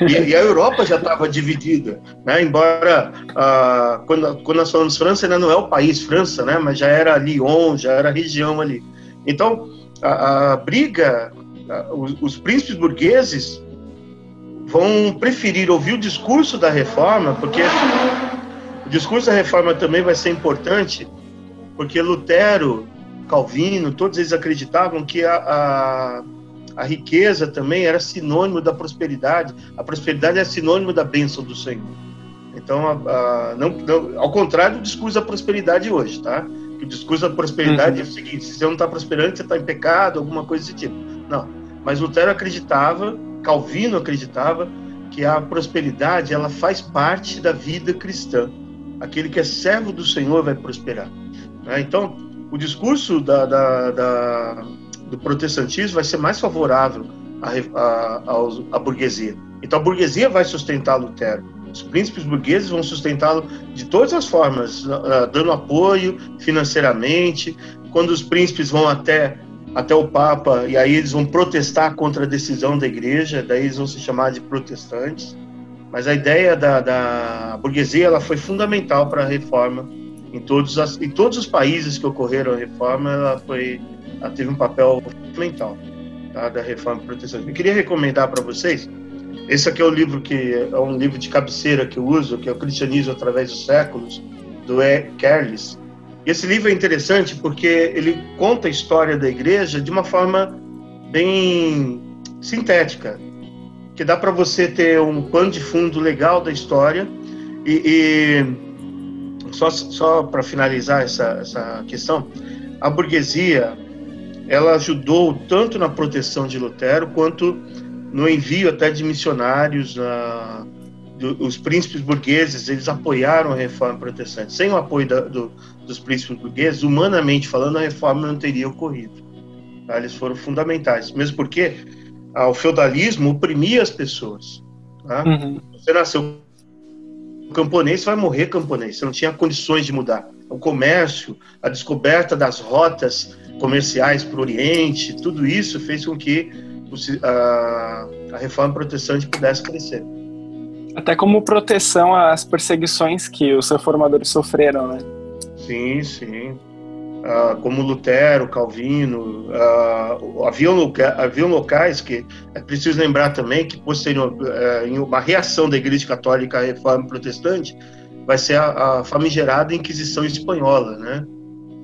E, e, a Europa já estava dividida, né? embora ah, quando, quando nós falamos França ainda não é o país França, né? mas já era Lyon, já era a região ali. Então a, a briga, a, os, os, príncipes burgueses vão preferir ouvir o discurso da reforma, porque o discurso da reforma também vai ser importante, porque Lutero, Calvino, todos eles acreditavam que a, a a riqueza também era sinônimo da prosperidade. A prosperidade é sinônimo da bênção do Senhor. Então, a, a, não, não, ao contrário do discurso da prosperidade hoje, tá? O discurso da prosperidade uhum. é o seguinte: se você não está prosperando, você está em pecado, alguma coisa desse tipo. Não. Mas Lutero acreditava, Calvino acreditava, que a prosperidade ela faz parte da vida cristã. Aquele que é servo do Senhor vai prosperar. Né? Então, o discurso da, da, da do protestantismo vai ser mais favorável à, à, à burguesia. Então a burguesia vai sustentar Lutero. Os príncipes burgueses vão sustentá-lo de todas as formas, dando apoio financeiramente. Quando os príncipes vão até até o Papa e aí eles vão protestar contra a decisão da Igreja, daí eles vão se chamar de protestantes. Mas a ideia da, da burguesia ela foi fundamental para a reforma em todos, as, em todos os países que ocorreram a reforma. Ela foi ela teve um papel fundamental tá, da reforma protestante. Eu queria recomendar para vocês, esse aqui é o livro que é um livro de cabeceira que eu uso, que é o Cristianismo através dos séculos, do E. Carles. Esse livro é interessante porque ele conta a história da igreja de uma forma bem sintética, que dá para você ter um pano de fundo legal da história e, e só, só para finalizar essa, essa questão, a burguesia ela ajudou tanto na proteção de Lutero quanto no envio até de missionários. Uh, do, os príncipes burgueses eles apoiaram a reforma protestante. Sem o apoio da, do, dos príncipes burgueses, humanamente falando, a reforma não teria ocorrido. Tá? Eles foram fundamentais, mesmo porque ah, o feudalismo oprimia as pessoas. Tá? Uhum. Você nasceu camponês, você vai morrer camponês. Você não tinha condições de mudar. O comércio, a descoberta das rotas comerciais para o Oriente, tudo isso fez com que a, a reforma protestante pudesse crescer. Até como proteção às perseguições que os reformadores sofreram, né? Sim, sim. Ah, como Lutero, Calvino, ah, haviam, haviam locais que é preciso lembrar também que posterior, eh, em uma reação da Igreja Católica à reforma protestante, vai ser a, a famigerada Inquisição Espanhola, né?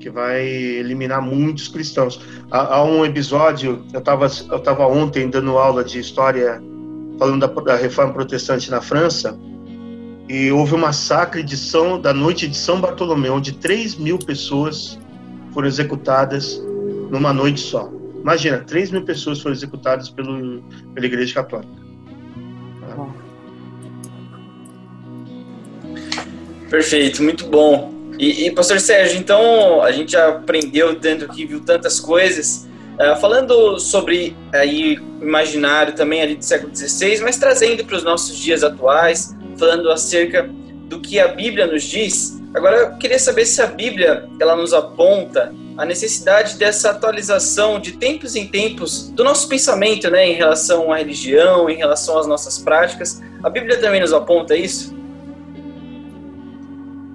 que vai eliminar muitos cristãos. Há, há um episódio, eu estava eu tava ontem dando aula de história, falando da, da, reforma protestante na França, e houve um massacre de São, da noite de São Bartolomeu, onde 3 mil pessoas foram executadas numa noite só. Imagina, 3 mil pessoas foram executadas pelo, pela Igreja Católica. Perfeito, muito bom. E, e, pastor Sérgio, então a gente já aprendeu tanto aqui, viu tantas coisas. Uh, falando sobre aí imaginário também ali do século XVI, mas trazendo para os nossos dias atuais, falando acerca do que a Bíblia nos diz. Agora eu queria saber se a Bíblia ela nos aponta a necessidade dessa atualização de tempos em tempos do nosso pensamento, né, em relação à religião, em relação às nossas práticas. A Bíblia também nos aponta isso?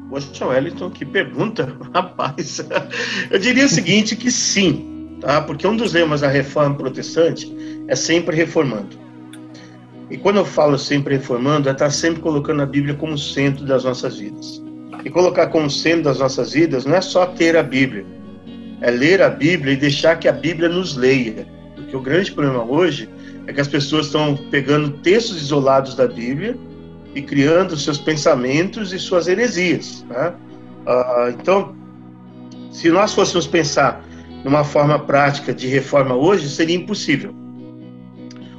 Poxa, Wellington, que pergunta, rapaz. Eu diria o seguinte, que sim, tá? Porque um dos lemas da reforma protestante é sempre reformando. E quando eu falo sempre reformando, é estar sempre colocando a Bíblia como centro das nossas vidas. E colocar como centro das nossas vidas não é só ter a Bíblia, é ler a Bíblia e deixar que a Bíblia nos leia. Porque o grande problema hoje é que as pessoas estão pegando textos isolados da Bíblia e criando seus pensamentos e suas heresias. Né? Uh, então, se nós fôssemos pensar numa forma prática de reforma hoje, seria impossível.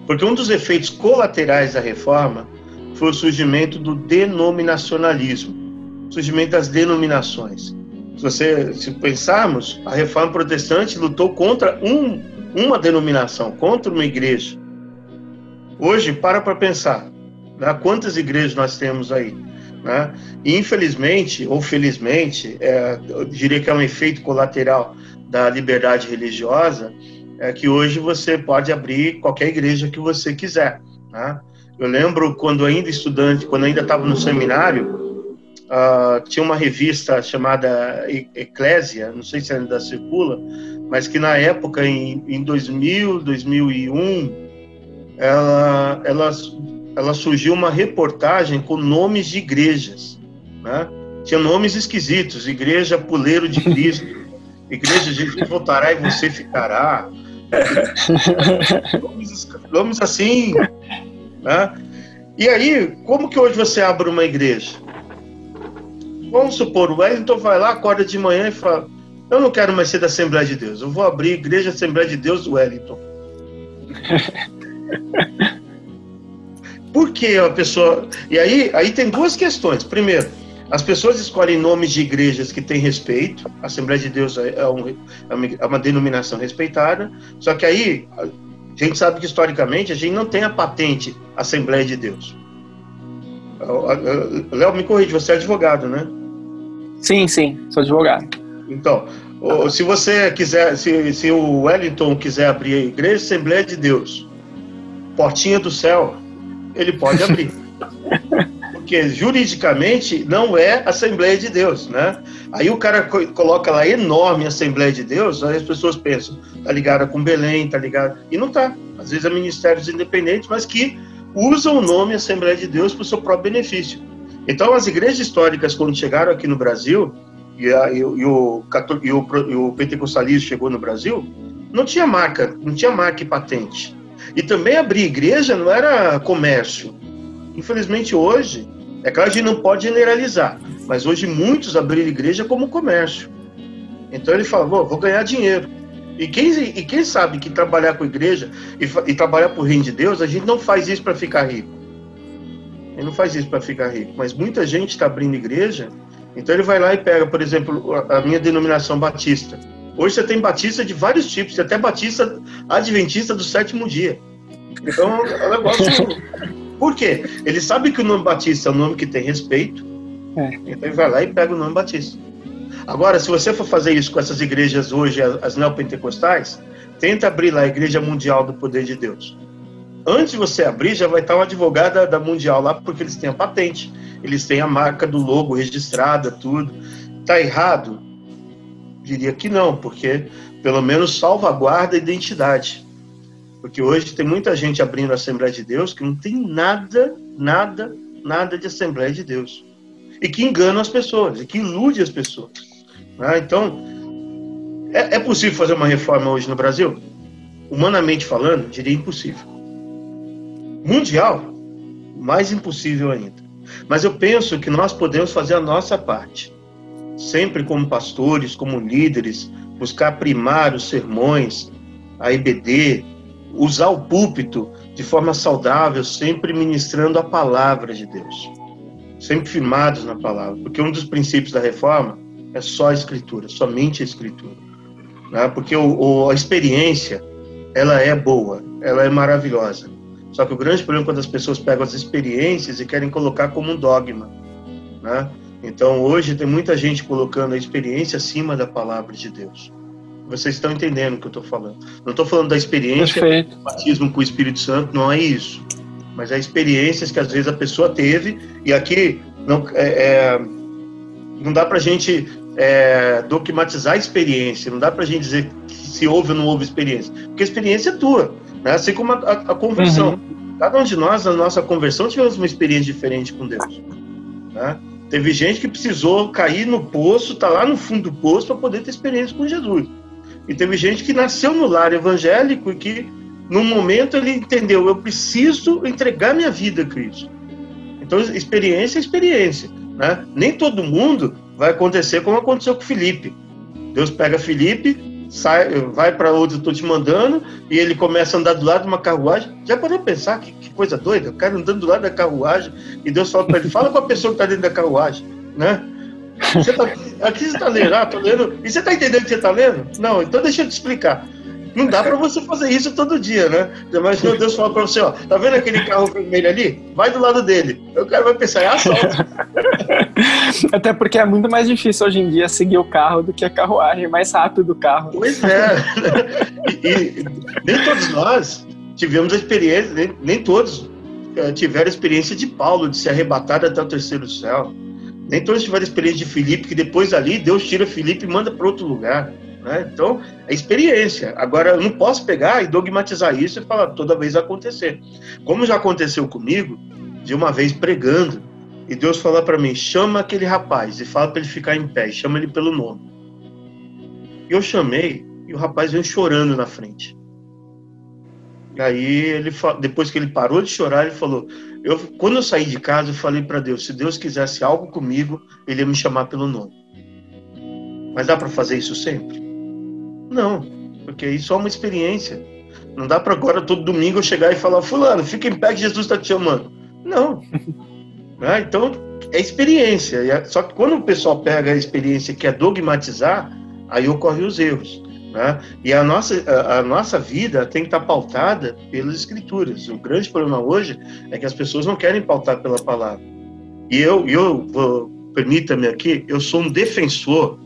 Porque um dos efeitos colaterais da reforma foi o surgimento do denominacionalismo, surgimento das denominações. Se, você, se pensarmos, a reforma protestante lutou contra um, uma denominação, contra uma igreja. Hoje, para para pensar, né, quantas igrejas nós temos aí? Né? Infelizmente, ou felizmente, é, eu diria que é um efeito colateral da liberdade religiosa, é que hoje você pode abrir qualquer igreja que você quiser. Né? Eu lembro quando ainda estudante, quando ainda estava no seminário, uh, tinha uma revista chamada Eclésia, não sei se ainda circula, mas que na época, em, em 2000, 2001, ela, ela ela surgiu uma reportagem com nomes de igrejas. Né? Tinha nomes esquisitos: Igreja Puleiro de Cristo, Igreja Jesus voltará e você ficará. nomes, nomes assim. Né? E aí, como que hoje você abre uma igreja? Vamos supor, o Wellington vai lá, acorda de manhã e fala: Eu não quero mais ser da Assembleia de Deus, eu vou abrir Igreja Assembleia de Deus do Wellington. Por que a pessoa. E aí, aí tem duas questões. Primeiro, as pessoas escolhem nomes de igrejas que têm respeito. A Assembleia de Deus é, é um, é uma denominação respeitada. Só que aí, a gente sabe que historicamente a gente não tem a patente Assembleia de Deus. Léo, me corrige, você é advogado, né? Sim, sim, sou advogado. Então, se você quiser, se, se o Wellington quiser abrir a igreja Assembleia de Deus, Portinha do Céu, ele pode abrir. Porque juridicamente não é Assembleia de Deus, né? Aí o cara coloca lá enorme Assembleia de Deus, aí as pessoas pensam, tá ligada com Belém, tá ligada. E não tá. Às vezes é ministérios independentes, mas que usam o nome Assembleia de Deus para o seu próprio benefício. Então, as igrejas históricas, quando chegaram aqui no Brasil, e, a, e, e, o, e, o, e o pentecostalismo chegou no Brasil, não tinha marca, não tinha marca e patente. E também abrir igreja não era comércio. Infelizmente hoje, é claro que a gente não pode generalizar, mas hoje muitos abriram igreja como comércio. Então ele fala, vou ganhar dinheiro. E quem, e quem sabe que trabalhar com igreja e, e trabalhar por reino de Deus, a gente não faz isso para ficar rico. Ele não faz isso para ficar rico. Mas muita gente está abrindo igreja, então ele vai lá e pega, por exemplo, a minha denominação batista. Hoje você tem batista de vários tipos, até batista adventista do sétimo dia. Então, é um negócio. Por quê? Ele sabe que o nome Batista é um nome que tem respeito, é. então ele vai lá e pega o nome Batista. Agora, se você for fazer isso com essas igrejas hoje, as neopentecostais, tenta abrir lá a Igreja Mundial do Poder de Deus. Antes de você abrir, já vai estar um advogado da Mundial lá, porque eles têm a patente, eles têm a marca do logo registrada, tudo. Está errado? diria que não, porque pelo menos salvaguarda a identidade. Porque hoje tem muita gente abrindo a Assembleia de Deus que não tem nada, nada, nada de Assembleia de Deus. E que engana as pessoas, e que ilude as pessoas. Né? Então, é, é possível fazer uma reforma hoje no Brasil? Humanamente falando, diria impossível. Mundial, mais impossível ainda. Mas eu penso que nós podemos fazer a nossa parte sempre como pastores, como líderes, buscar primar os sermões, a EBD, usar o púlpito de forma saudável, sempre ministrando a palavra de Deus, sempre firmados na palavra, porque um dos princípios da reforma é só a escritura, somente a escritura, né? porque o, o, a experiência ela é boa, ela é maravilhosa. Só que o grande problema é quando as pessoas pegam as experiências e querem colocar como um dogma, né? Então, hoje tem muita gente colocando a experiência acima da palavra de Deus. Vocês estão entendendo o que eu estou falando. Não estou falando da experiência Perfeito. do batismo com o Espírito Santo, não é isso. Mas é experiências que às vezes a pessoa teve, e aqui não, é, é, não dá para a gente é, dogmatizar a experiência, não dá para a gente dizer se houve ou não houve experiência, porque a experiência é tua, né? assim como a, a, a conversão. Uhum. Cada um de nós, na nossa conversão, tivemos uma experiência diferente com Deus. Né? Teve gente que precisou cair no poço, tá lá no fundo do poço para poder ter experiência com Jesus. E teve gente que nasceu no lar evangélico e que, no momento, ele entendeu: eu preciso entregar minha vida a Cristo. Então, experiência é experiência. Né? Nem todo mundo vai acontecer como aconteceu com Felipe. Deus pega Felipe, sai, vai para onde eu estou te mandando, e ele começa a andar do lado de uma carruagem. Já parou pensar que, que, coisa doida? O cara andando do lado da carruagem, e Deus fala para ele: fala com a pessoa que está dentro da carruagem. Né? Você tá, aqui você está lendo, ah, tô lendo. E você está entendendo o que você está lendo? Não, então deixa eu te explicar. Não dá para você fazer isso todo dia, né? Mas meu Deus fala para você, ó, tá vendo aquele carro vermelho ali? Vai do lado dele. O cara vai pensar, é assalto. Até porque é muito mais difícil hoje em dia seguir o carro do que a carruagem, mais rápido o carro. Pois é. e, e, nem todos nós tivemos a experiência, nem, nem todos uh, tiveram a experiência de Paulo, de ser arrebatado até o terceiro céu. Nem todos tiveram a experiência de Filipe, que depois ali Deus tira Filipe e manda para outro lugar. Né? Então, é experiência. Agora, eu não posso pegar e dogmatizar isso e falar toda vez acontecer. Como já aconteceu comigo, de uma vez pregando, e Deus fala para mim: chama aquele rapaz e fala para ele ficar em pé, chama ele pelo nome. E eu chamei e o rapaz veio chorando na frente. E aí ele depois que ele parou de chorar, ele falou: eu, quando eu saí de casa, eu falei para Deus, se Deus quisesse algo comigo, ele ia me chamar pelo nome. Mas dá para fazer isso sempre? Não, porque isso é uma experiência. Não dá para agora todo domingo eu chegar e falar, fulano, fica em pé que Jesus está te chamando. Não. ah, então, é experiência. Só que quando o pessoal pega a experiência que é dogmatizar, aí ocorrem os erros. Né? E a nossa, a, a, nossa vida tem que estar pautada pelas escrituras. O grande problema hoje é que as pessoas não querem pautar pela palavra. E eu, eu permita-me aqui, eu sou um defensor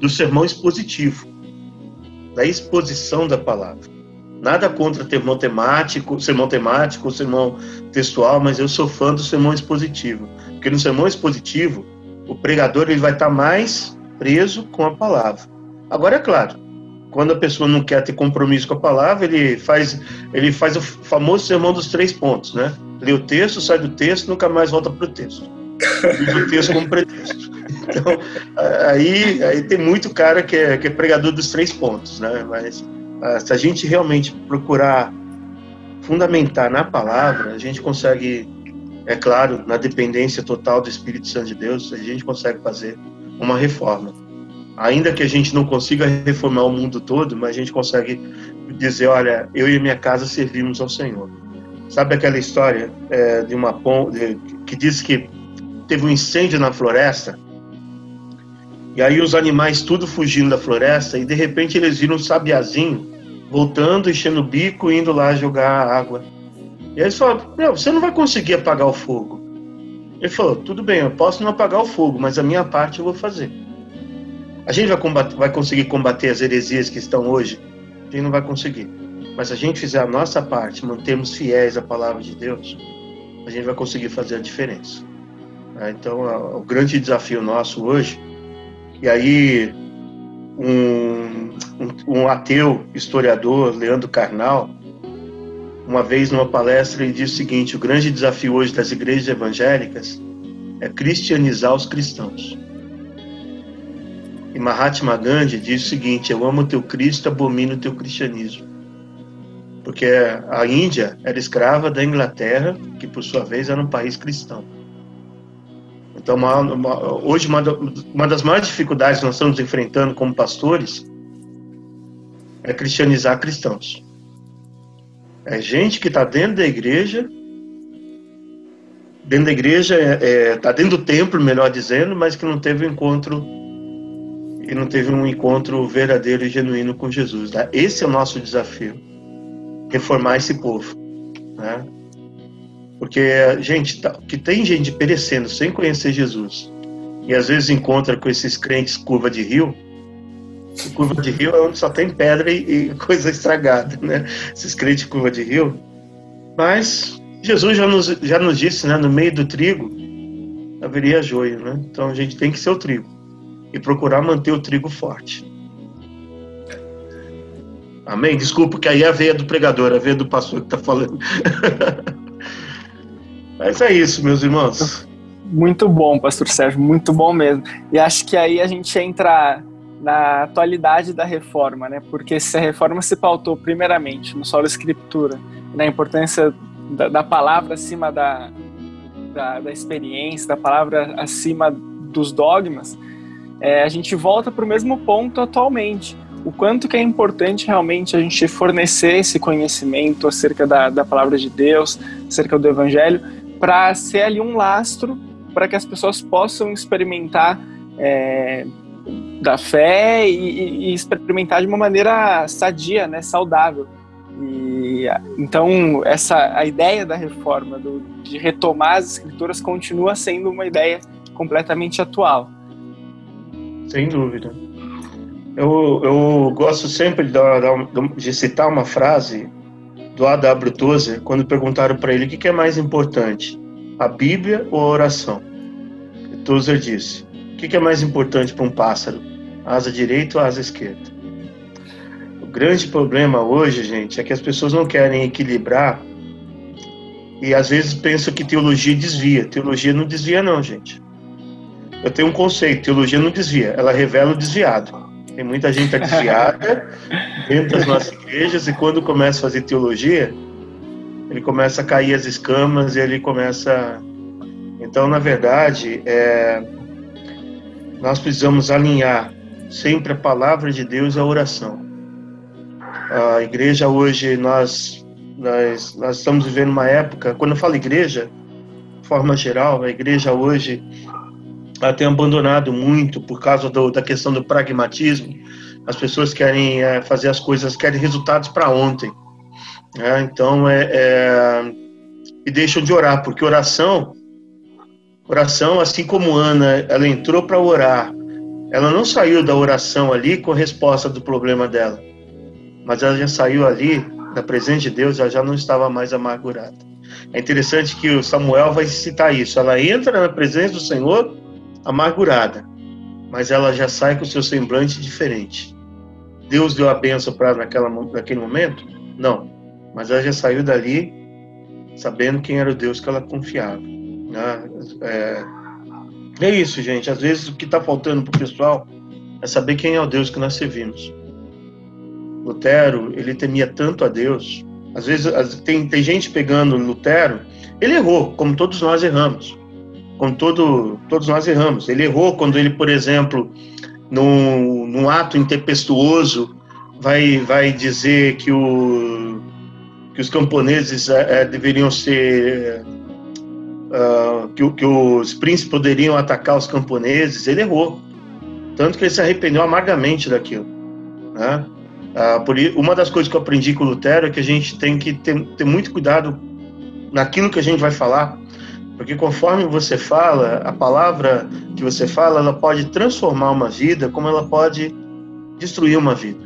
do sermão expositivo, da exposição da palavra. Nada contra sermão temático, sermão temático, sermão textual, mas eu sou fã do sermão expositivo, porque no sermão expositivo o pregador ele vai estar mais preso com a palavra. Agora é claro, quando a pessoa não quer ter compromisso com a palavra, ele faz, ele faz o famoso sermão dos três pontos, né? Lê o texto, sai do texto, nunca mais volta para o texto. Usa o texto como pretexto. Então, aí, aí tem muito cara que é, que é pregador dos três pontos, né? Mas ah, se a gente realmente procurar fundamentar na palavra, a gente consegue, é claro, na dependência total do Espírito Santo de Deus, a gente consegue fazer uma reforma. Ainda que a gente não consiga reformar o mundo todo, mas a gente consegue dizer, olha, eu e minha casa servimos ao Senhor. Sabe aquela história é, de uma ponte que diz que teve um incêndio na floresta e aí os animais tudo fugindo da floresta e de repente eles viram um sabiazinho voltando, enchendo o bico, indo lá jogar água. E aí eles falaram, meu, você não vai conseguir apagar o fogo. Ele falou, tudo bem, eu posso não apagar o fogo, mas a minha parte eu vou fazer. A gente vai, combater, vai conseguir combater as heresias que estão hoje? A gente não vai conseguir. Mas se a gente fizer a nossa parte, mantermos fiéis à palavra de Deus, a gente vai conseguir fazer a diferença. Né? Então, o grande desafio nosso hoje, e aí um, um, um ateu historiador, Leandro Carnal, uma vez numa palestra ele disse o seguinte: o grande desafio hoje das igrejas evangélicas é cristianizar os cristãos. E Mahatma Gandhi diz o seguinte: eu amo o teu Cristo, abomino o teu cristianismo. Porque a Índia era escrava da Inglaterra, que por sua vez era um país cristão. Então, uma, uma, hoje, uma, uma das maiores dificuldades que nós estamos enfrentando como pastores é cristianizar cristãos. É gente que está dentro da igreja, dentro da igreja, está é, é, tá dentro do templo, melhor dizendo, mas que não teve um encontro e não teve um encontro verdadeiro e genuíno com Jesus. Tá? Esse é o nosso desafio, reformar esse povo. Né? Porque, gente, tá, que tem gente perecendo sem conhecer Jesus e às vezes encontra com esses crentes curva de rio. Curva de rio é onde só tem pedra e, e coisa estragada, né? Esses crentes curva de rio. Mas Jesus já nos, já nos disse, né? No meio do trigo haveria joio, né? Então a gente tem que ser o trigo e procurar manter o trigo forte. Amém? Desculpa, que aí é a veia do pregador, a veia do pastor que está falando. Mas é isso, meus irmãos. Muito bom, pastor Sérgio, muito bom mesmo. E acho que aí a gente entra na atualidade da reforma, né? Porque se a reforma se pautou primeiramente no solo escritura, na importância da, da palavra acima da, da, da, experiência, da palavra acima dos dogmas, é, a gente volta para o mesmo ponto atualmente. O quanto que é importante realmente a gente fornecer esse conhecimento acerca da, da palavra de Deus, acerca do Evangelho, para ser ali um lastro para que as pessoas possam experimentar é, da fé e, e, experimentar de uma maneira sadia, né, saudável. E, então essa a ideia da reforma, do, de retomar as escrituras, continua sendo uma ideia completamente atual. Sem dúvida. Eu, eu gosto sempre de, de citar uma frase do A.W. Tozer quando perguntaram para ele o que é mais importante, a Bíblia ou a oração. E Tozer disse: o que é mais importante para um pássaro, asa direita ou asa esquerda. O grande problema hoje, gente, é que as pessoas não querem equilibrar e às vezes pensam que teologia desvia. Teologia não desvia, não, gente. Eu tenho um conceito: teologia não desvia, ela revela o desviado. Tem muita gente desviada dentro das nossas igrejas e quando começa a fazer teologia, ele começa a cair as escamas e ele começa. Então, na verdade, é... nós precisamos alinhar sempre a palavra de Deus a oração. A igreja hoje, nós, nós, nós estamos vivendo uma época, quando eu falo igreja, de forma geral, a igreja hoje ela tem abandonado muito por causa do, da questão do pragmatismo. As pessoas querem é, fazer as coisas, querem resultados para ontem. Né? Então, é, é, e deixam de orar, porque oração, oração, assim como Ana, ela entrou para orar, ela não saiu da oração ali com a resposta do problema dela, mas ela já saiu ali da presença de Deus, ela já não estava mais amargurada. É interessante que o Samuel vai citar isso. Ela entra na presença do Senhor amargurada, mas ela já sai com o seu semblante diferente. Deus deu a benção para naquela naquele momento? Não, mas ela já saiu dali sabendo quem era o Deus que ela confiava. Né? É, é isso, gente. Às vezes o que está faltando para o pessoal é saber quem é o Deus que nós servimos. Lutero, ele temia tanto a Deus. Às vezes tem, tem gente pegando Lutero, ele errou, como todos nós erramos. Como todo, todos nós erramos. Ele errou quando ele, por exemplo, num, num ato intempestuoso, vai, vai dizer que, o, que os camponeses é, deveriam ser uh, que, que, os príncipes poderiam atacar os camponeses, ele errou. Tanto que ele se arrependeu amargamente daquilo. Né? Uh, por, uma das coisas que eu aprendi com o Lutero é que a gente tem que ter, ter muito cuidado naquilo que a gente vai falar, porque conforme você fala, a palavra que você fala, ela pode transformar uma vida, como ela pode destruir uma vida.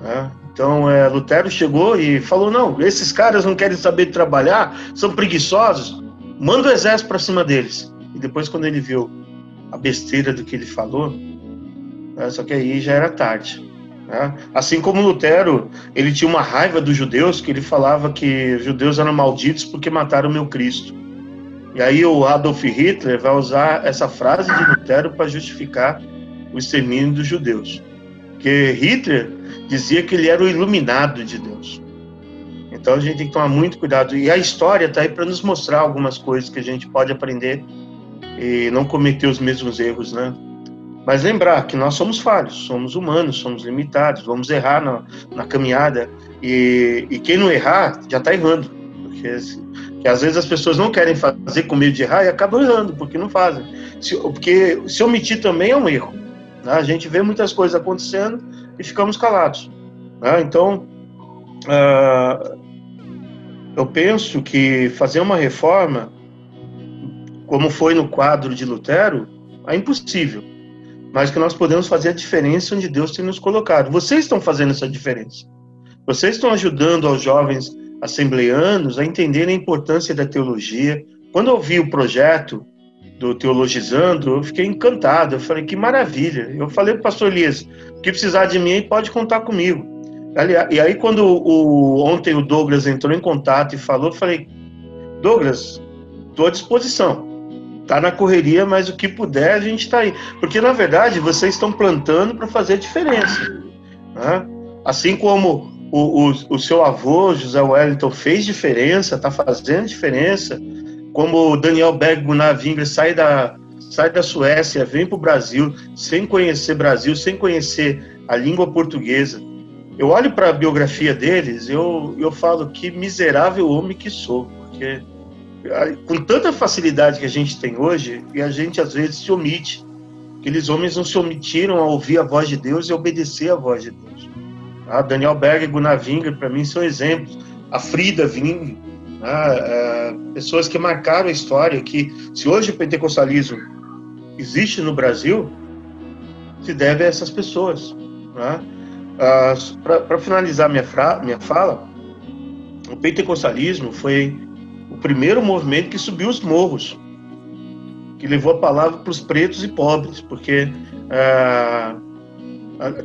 Né? Então, é, Lutero chegou e falou: não, esses caras não querem saber trabalhar, são preguiçosos, manda o exército para cima deles. E depois, quando ele viu a besteira do que ele falou, né, só que aí já era tarde. Né? Assim como Lutero, ele tinha uma raiva dos judeus, que ele falava que judeus eram malditos porque mataram meu Cristo. E aí o Adolf Hitler vai usar essa frase de Lutero para justificar o extermínio dos judeus. Porque Hitler dizia que ele era o iluminado de Deus. Então a gente tem que tomar muito cuidado. E a história está aí para nos mostrar algumas coisas que a gente pode aprender e não cometer os mesmos erros, né? Mas lembrar que nós somos falhos, somos humanos, somos limitados, vamos errar na, na caminhada. E, e, quem não errar já está errando. Porque, porque, às vezes as pessoas não querem fazer com medo de errar e acabam errando, porque não fazem. Se, porque se omitir também é um erro. Né? A gente vê muitas coisas acontecendo e ficamos calados. Né? Então, uh, eu penso que fazer uma reforma, como foi no quadro de Lutero, é impossível. Mas que nós podemos fazer a diferença onde Deus tem nos colocado. Vocês estão fazendo essa diferença. Vocês estão ajudando aos jovens assembleanos a entenderem a importância da teologia. Quando eu vi o projeto do Teologizando, eu fiquei encantado. Eu falei, que maravilha. Eu falei para o pastor Elias, que precisar de mim, pode contar comigo. E aí, quando o, ontem o Douglas entrou em contato e falou, eu falei: Douglas, estou à disposição. Tá na correria, mas o que puder a gente está aí. Porque na verdade vocês estão plantando para fazer diferença. Né? Assim como o, o, o, seu avô, José Wellington, fez diferença, está fazendo diferença. Como o Daniel Berg Gunavingra sai da, sai da Suécia, vem para o Brasil, sem conhecer Brasil, sem conhecer a língua portuguesa. Eu olho para a biografia deles, eu, eu falo que miserável homem que sou, porque com tanta facilidade que a gente tem hoje, e a gente às vezes se omite. Aqueles homens não se omitiram a ouvir a voz de Deus e obedecer a voz de Deus. Ah, Daniel Berger e Gunnar Winger, para mim, são exemplos. A Frida Wing, ah, é, pessoas que marcaram a história, que se hoje o pentecostalismo existe no Brasil, se deve a essas pessoas. Né? Ah, para finalizar minha, minha fala, o pentecostalismo foi o primeiro movimento que subiu os morros, que levou a palavra para os pretos e pobres, porque ah,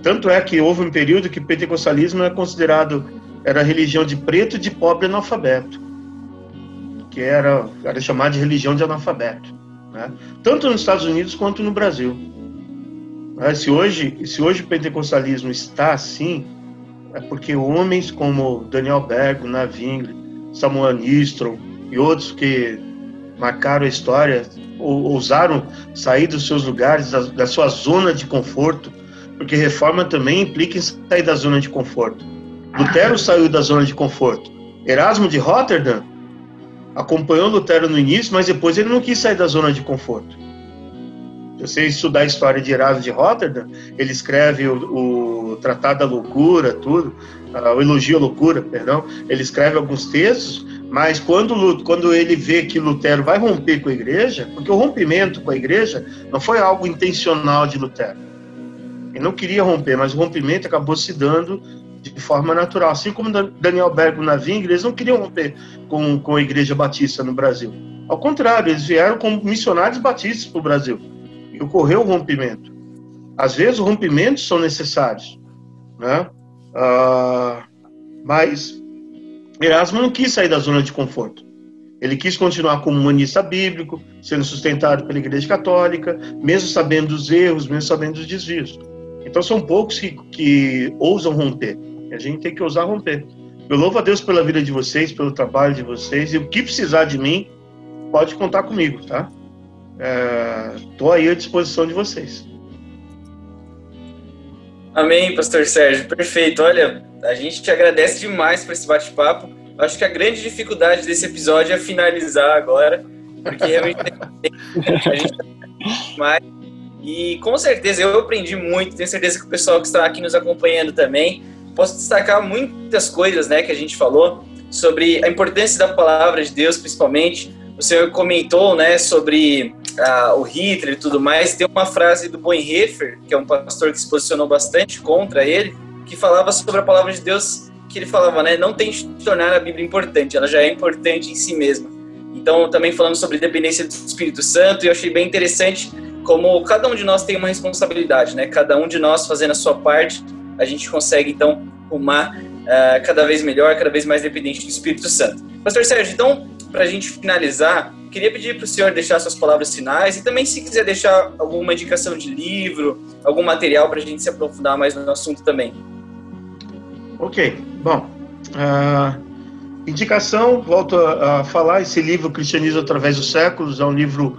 tanto é que houve um período que o pentecostalismo era considerado era religião de preto e de pobre analfabeto, que era, era chamada de religião de analfabeto, né? tanto nos Estados Unidos quanto no Brasil. Mas se hoje, se hoje o pentecostalismo está assim, é porque homens como Daniel Bergo, Navingre, Samuel Nistron, e outros que marcaram a história ousaram sair dos seus lugares, da, da sua zona de conforto, porque reforma também implica em sair da zona de conforto. Lutero saiu da zona de conforto. Erasmo de Rotterdam acompanhou Lutero no início, mas depois ele não quis sair da zona de conforto. Se você estudar a história de Erasmo de Rotterdam, ele escreve o, o Tratado da Loucura, tudo, uh, o Elogio à Loucura, perdão. Ele escreve alguns textos mas quando, quando ele vê que Lutero vai romper com a igreja, porque o rompimento com a igreja não foi algo intencional de Lutero. Ele não queria romper, mas o rompimento acabou se dando de forma natural. Assim como Daniel Bergo na Vingra, eles não queriam romper com, com a igreja batista no Brasil. Ao contrário, eles vieram como missionários batistas para o Brasil. E ocorreu o rompimento. Às vezes, os rompimentos são necessários. Né? Uh, mas Erasmo não quis sair da zona de conforto. Ele quis continuar como humanista bíblico, sendo sustentado pela Igreja Católica, mesmo sabendo dos erros, mesmo sabendo dos desvios. Então são poucos que, que ousam romper. E a gente tem que ousar romper. Eu louvo a Deus pela vida de vocês, pelo trabalho de vocês, e o que precisar de mim, pode contar comigo, tá? Estou é, aí à disposição de vocês. Amém, Pastor Sérgio. Perfeito. Olha, a gente te agradece demais por esse bate-papo. Acho que a grande dificuldade desse episódio é finalizar agora, porque realmente a gente mais. E com certeza eu aprendi muito, tenho certeza que o pessoal que está aqui nos acompanhando também. Posso destacar muitas coisas né, que a gente falou sobre a importância da palavra de Deus, principalmente. O senhor comentou né, sobre ah, o Hitler e tudo mais, tem uma frase do Bonhoeffer, que é um pastor que se posicionou bastante contra ele, que falava sobre a palavra de Deus, que ele falava, né, não tem que tornar a Bíblia importante, ela já é importante em si mesma. Então, também falando sobre dependência do Espírito Santo, eu achei bem interessante como cada um de nós tem uma responsabilidade, né? Cada um de nós fazendo a sua parte, a gente consegue então rumar uh, cada vez melhor, cada vez mais dependente do Espírito Santo. Pastor Sérgio, então, para a gente finalizar, queria pedir para o senhor deixar suas palavras finais e também se quiser deixar alguma indicação de livro, algum material para a gente se aprofundar mais no assunto também. Ok, bom. Uh, indicação, volto a, a, falar, esse livro Cristianismo através dos séculos é um livro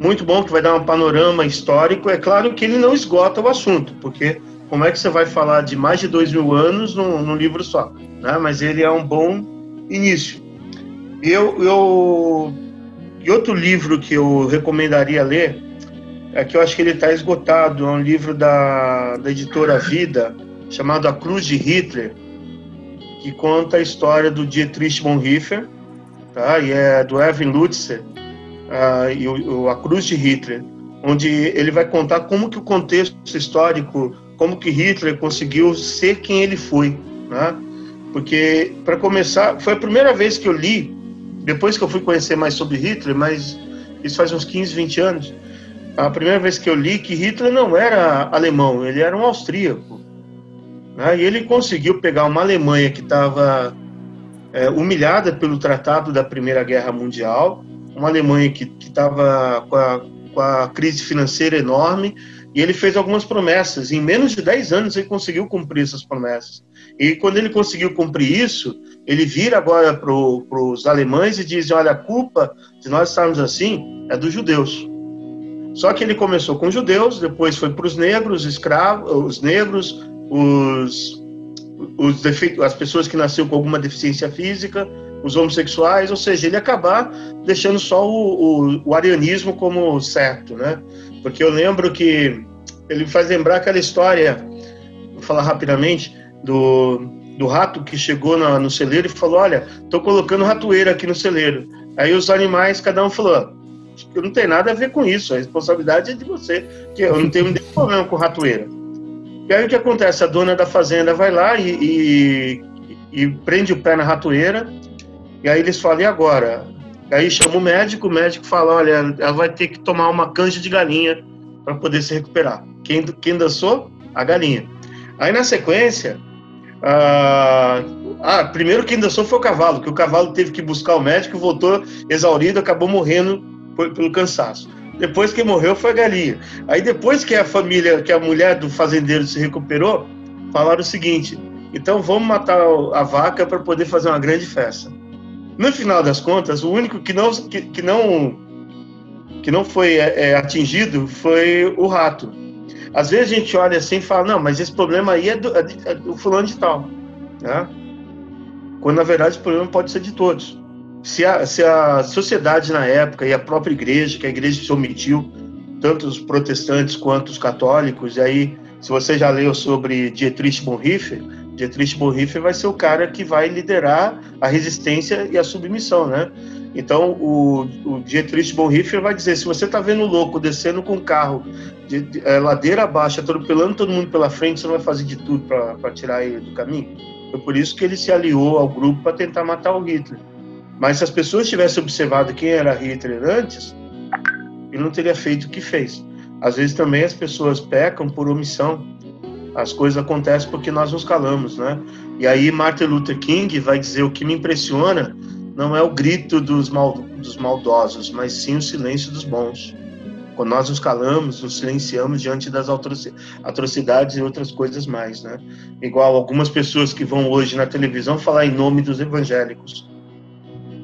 muito bom que vai dar um panorama histórico. É claro que ele não esgota o assunto, porque como é que você vai falar de mais de dois mil anos num, num livro só? Né? Mas ele é um bom início. Eu, eu e outro livro que eu recomendaria ler, é que eu acho que ele está esgotado, é um livro da, da editora Vida, chamado A Cruz de Hitler, que conta a história do Dietrich Bonhoeffer, tá? e é do Erwin Lutzer, uh, e o, A Cruz de Hitler, onde ele vai contar como que o contexto histórico, como que Hitler conseguiu ser quem ele foi, né? Porque, para começar, foi a primeira vez que eu li depois que eu fui conhecer mais sobre Hitler, mas isso faz uns 15, 20 anos, a primeira vez que eu li que Hitler não era alemão, ele era um austríaco. Né? E ele conseguiu pegar uma Alemanha que estava é, humilhada pelo Tratado da Primeira Guerra Mundial, uma Alemanha que estava com a, com a crise financeira enorme, e ele fez algumas promessas. Em menos de 10 anos ele conseguiu cumprir essas promessas. E quando ele conseguiu cumprir isso, ele vira agora para os alemães e diz: olha, a culpa de nós estarmos assim é dos judeus. Só que ele começou com os judeus, depois foi para os negros, escravos, os negros, os, os as pessoas que nasceram com alguma deficiência física, os homossexuais, ou seja, ele acabar deixando só o, o, o arianismo como certo, né? Porque eu lembro que ele faz lembrar aquela história, vou falar rapidamente, do, do rato que chegou na, no celeiro e falou: Olha, estou colocando ratoeira aqui no celeiro. Aí os animais, cada um falou: Eu não tenho nada a ver com isso, a responsabilidade é de você, que eu não tenho nenhum problema com ratoeira. E aí o que acontece? A dona da fazenda vai lá e, e, e prende o pé na ratoeira, e aí eles falam: E agora? Aí chama o médico, o médico fala: olha, ela vai ter que tomar uma canja de galinha para poder se recuperar. Quem, quem dançou? A galinha. Aí na sequência, ah, ah, primeiro quem dançou foi o cavalo, que o cavalo teve que buscar o médico, voltou exaurido, acabou morrendo por, pelo cansaço. Depois que morreu foi a galinha. Aí depois que a família, que a mulher do fazendeiro se recuperou, falaram o seguinte: então vamos matar a vaca para poder fazer uma grande festa. No final das contas, o único que não, que, que não, que não foi é, é, atingido foi o rato. Às vezes a gente olha assim e fala, não, mas esse problema aí é do, é, é do fulano de tal. Né? Quando na verdade o problema pode ser de todos. Se a, se a sociedade na época e a própria igreja, que a igreja se omitiu, tanto os protestantes quanto os católicos, e aí, se você já leu sobre Dietrich Bonhoeffer, Dietrich Bonhoeffer vai ser o cara que vai liderar a resistência e a submissão, né? Então, o, o Dietrich Bonhoeffer vai dizer, se você está vendo o louco descendo com o carro de, de, é, ladeira abaixo, atropelando todo mundo pela frente, você não vai fazer de tudo para tirar ele do caminho? Foi por isso que ele se aliou ao grupo para tentar matar o Hitler. Mas se as pessoas tivessem observado quem era Hitler antes, ele não teria feito o que fez. Às vezes também as pessoas pecam por omissão as coisas acontecem porque nós nos calamos, né? E aí Martin Luther King vai dizer o que me impressiona não é o grito dos, mal, dos maldosos, mas sim o silêncio dos bons. Quando nós nos calamos, nos silenciamos diante das atrocidades e outras coisas mais, né? Igual algumas pessoas que vão hoje na televisão falar em nome dos evangélicos.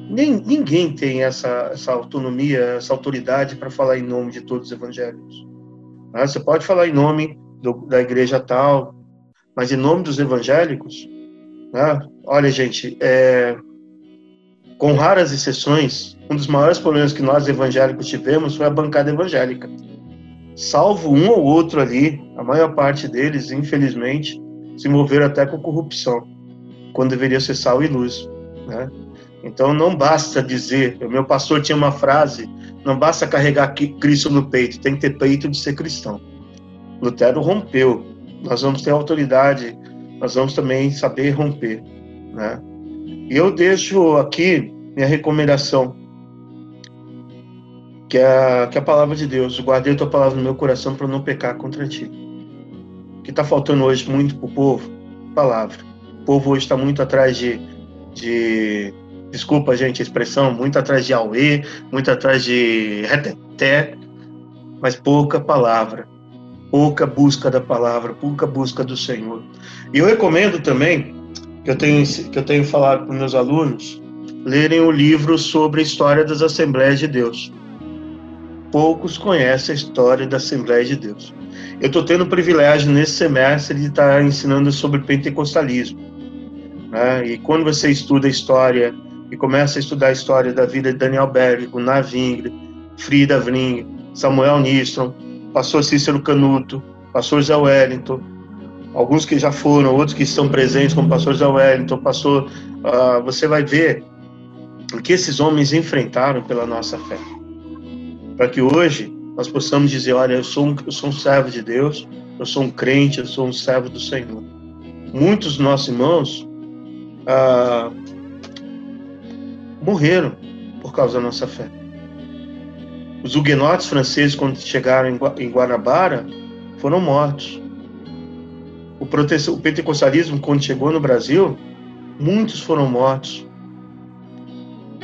Nem, ninguém tem essa, essa autonomia, essa autoridade para falar em nome de todos os evangélicos. Ah, você pode falar em nome do, da igreja tal, mas em nome dos evangélicos, né? olha, gente, é, com raras exceções, um dos maiores problemas que nós evangélicos tivemos foi a bancada evangélica. Salvo um ou outro ali, a maior parte deles, infelizmente, se moveram até com corrupção, quando deveria ser sal e luz. Né? Então não basta dizer, o meu pastor tinha uma frase, não basta carregar Cristo no peito, tem que ter peito de ser cristão. Lutero rompeu. Nós vamos ter autoridade, nós vamos também saber romper, né? E eu deixo aqui minha recomendação, que é, que é a palavra de Deus. Guardei a tua palavra no meu coração para não pecar contra ti. O que está faltando hoje muito para o povo? Palavra. O povo hoje está muito atrás de, de desculpa, gente, a expressão, muito atrás de auê, muito atrás de reteté, mas pouca palavra pouca busca da palavra, pouca busca do Senhor. E eu recomendo também, que eu tenho, que eu tenho falado para meus alunos, lerem o livro sobre a história das Assembleias de Deus. Poucos conhecem a história da Assembleia de Deus. Eu estou tendo o privilégio nesse semestre de estar ensinando sobre pentecostalismo. Né? E quando você estuda a história e começa a estudar a história da vida de Daniel Berg, Gunnar Wingre, Frida Vring, Samuel Nistrom, pastor Cícero Canuto, pastor Zé Wellington, alguns que já foram, outros que estão presentes, como pastor Zé Wellington, pastor, uh, você vai ver o que esses homens enfrentaram pela nossa fé. Para que hoje nós possamos dizer, olha, eu sou, um, eu sou um servo de Deus, eu sou um crente, eu sou um servo do Senhor. Muitos dos nossos irmãos ah, morreram por causa da nossa fé. Os huguenotes franceses, quando chegaram em Guanabara, foram mortos. O, o pentecostalismo, quando chegou no Brasil, muitos foram mortos.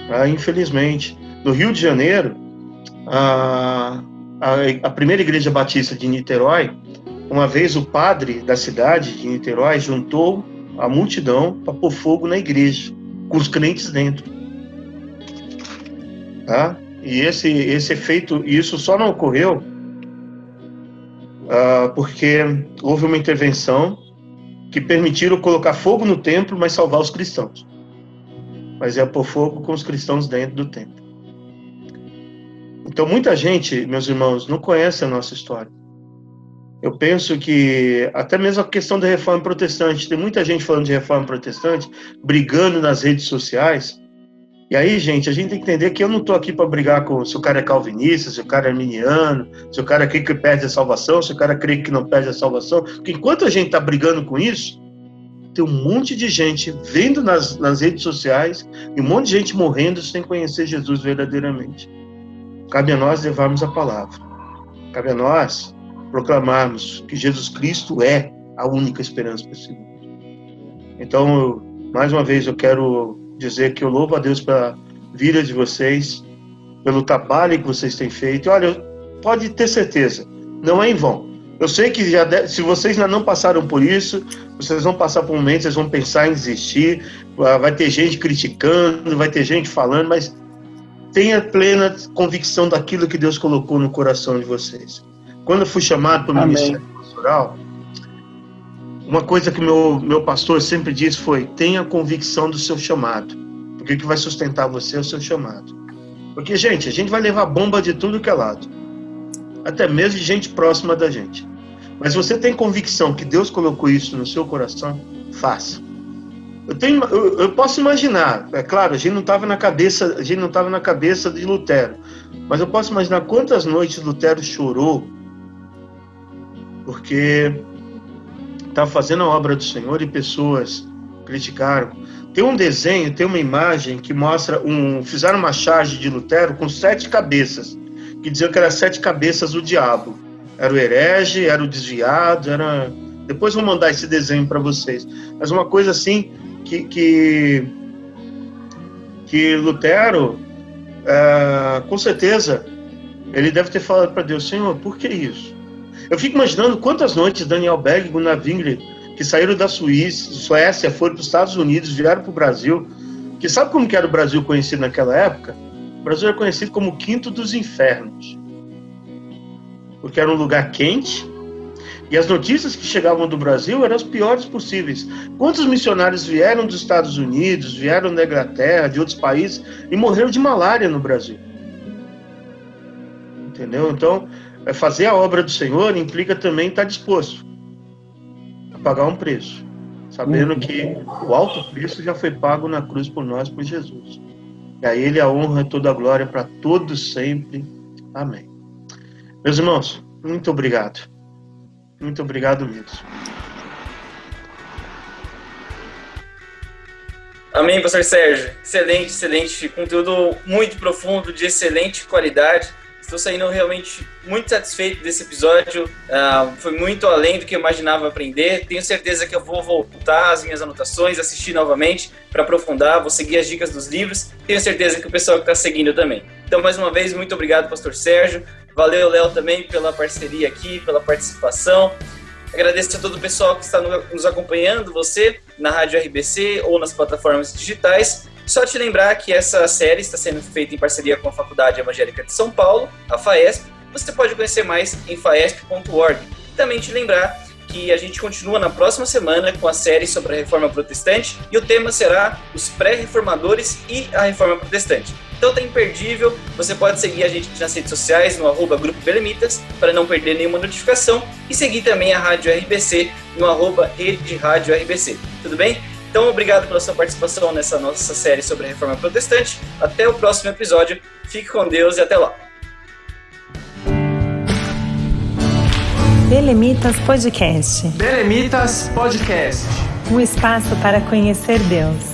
Ah, infelizmente. No Rio de Janeiro, a, a, a primeira igreja batista de Niterói, uma vez o padre da cidade de Niterói juntou a multidão para pôr fogo na igreja, com os crentes dentro. Tá? E esse, esse efeito, isso só não ocorreu uh, porque houve uma intervenção que permitiram colocar fogo no templo, mas salvar os cristãos. Mas é pôr fogo com os cristãos dentro do templo. Então, muita gente, meus irmãos, não conhece a nossa história. Eu penso que até mesmo a questão da reforma protestante, tem muita gente falando de reforma protestante, brigando nas redes sociais, e aí, gente, a gente tem que entender que eu não estou aqui para brigar com se o cara é calvinista, se o cara é arminiano, se o cara crê que perde a salvação, se o cara crê que não perde a salvação. Porque enquanto a gente está brigando com isso, tem um monte de gente vendo nas, nas redes sociais e um monte de gente morrendo sem conhecer Jesus verdadeiramente. Cabe a nós levarmos a palavra. Cabe a nós proclamarmos que Jesus Cristo é a única esperança para esse mundo. Então, mais uma vez, eu quero dizer que eu louvo a Deus pela vida de vocês, pelo trabalho que vocês têm feito. Olha, pode ter certeza, não é em vão. Eu sei que já de... se vocês ainda não passaram por isso, vocês vão passar por momentos, vocês vão pensar em desistir, vai ter gente criticando, vai ter gente falando, mas tenha plena convicção daquilo que Deus colocou no coração de vocês. Quando eu fui chamado para o ministério pastoral, uma coisa que meu, meu pastor sempre disse foi: tenha convicção do seu chamado. Porque o que vai sustentar você é o seu chamado. Porque, gente, a gente vai levar bomba de tudo que é lado. Até mesmo de gente próxima da gente. Mas você tem convicção que Deus colocou isso no seu coração? Faça. Eu, tenho, eu, eu posso imaginar, é claro, a gente não estava na cabeça, a gente não estava na cabeça de Lutero, mas eu posso imaginar quantas noites Lutero chorou porque estava fazendo a obra do Senhor e pessoas criticaram. Tem um desenho, tem uma imagem que mostra um. Fizeram uma charge de Lutero com sete cabeças, que diziam que eram sete cabeças do diabo. Era o herege, era o desviado, era. Depois vou mandar esse desenho para vocês. Mas uma coisa assim que. que, que Lutero, é, com certeza, ele deve ter falado para Deus: Senhor, por que isso? Eu fico imaginando quantas noites Daniel Berg e Gunnar Wingre, que saíram da Suíça, Suécia, foram para os Estados Unidos, vieram para o Brasil. Que sabe como que era o Brasil conhecido naquela época? O Brasil era conhecido como o quinto dos infernos. Porque era um lugar quente, e as notícias que chegavam do Brasil eram as piores possíveis. Quantos missionários vieram dos Estados Unidos, vieram da Inglaterra, de outros países, e morreram de malária no Brasil? Entendeu? Então, fazer a obra do Senhor implica também estar disposto a pagar um preço, sabendo que o alto preço já foi pago na cruz por nós, por Jesus. E a Ele a honra e toda a glória para todos sempre. Amém. Meus irmãos, muito obrigado. Muito obrigado mesmo. Amém, pastor Sérgio. Excelente, excelente. Conteúdo muito profundo, de excelente qualidade. Estou saindo realmente muito satisfeito desse episódio. Uh, foi muito além do que eu imaginava aprender. Tenho certeza que eu vou voltar às minhas anotações, assistir novamente para aprofundar. Vou seguir as dicas dos livros. Tenho certeza que o pessoal que está seguindo também. Então, mais uma vez, muito obrigado, Pastor Sérgio. Valeu, Léo, também pela parceria aqui, pela participação. Agradeço a todo o pessoal que está nos acompanhando, você na Rádio RBC ou nas plataformas digitais. Só te lembrar que essa série está sendo feita em parceria com a Faculdade Evangélica de São Paulo, a FAESP. Você pode conhecer mais em faesp.org. Também te lembrar que a gente continua na próxima semana com a série sobre a Reforma Protestante e o tema será os pré-reformadores e a Reforma Protestante. Então tá imperdível, você pode seguir a gente nas redes sociais, no arroba Grupo Belemitas, para não perder nenhuma notificação, e seguir também a Rádio RBC no arroba Rede Rádio RBC. Tudo bem? Então, obrigado pela sua participação nessa nossa série sobre a Reforma Protestante. Até o próximo episódio. Fique com Deus e até lá. Belemitas Podcast. Belemitas Podcast. Um espaço para conhecer Deus.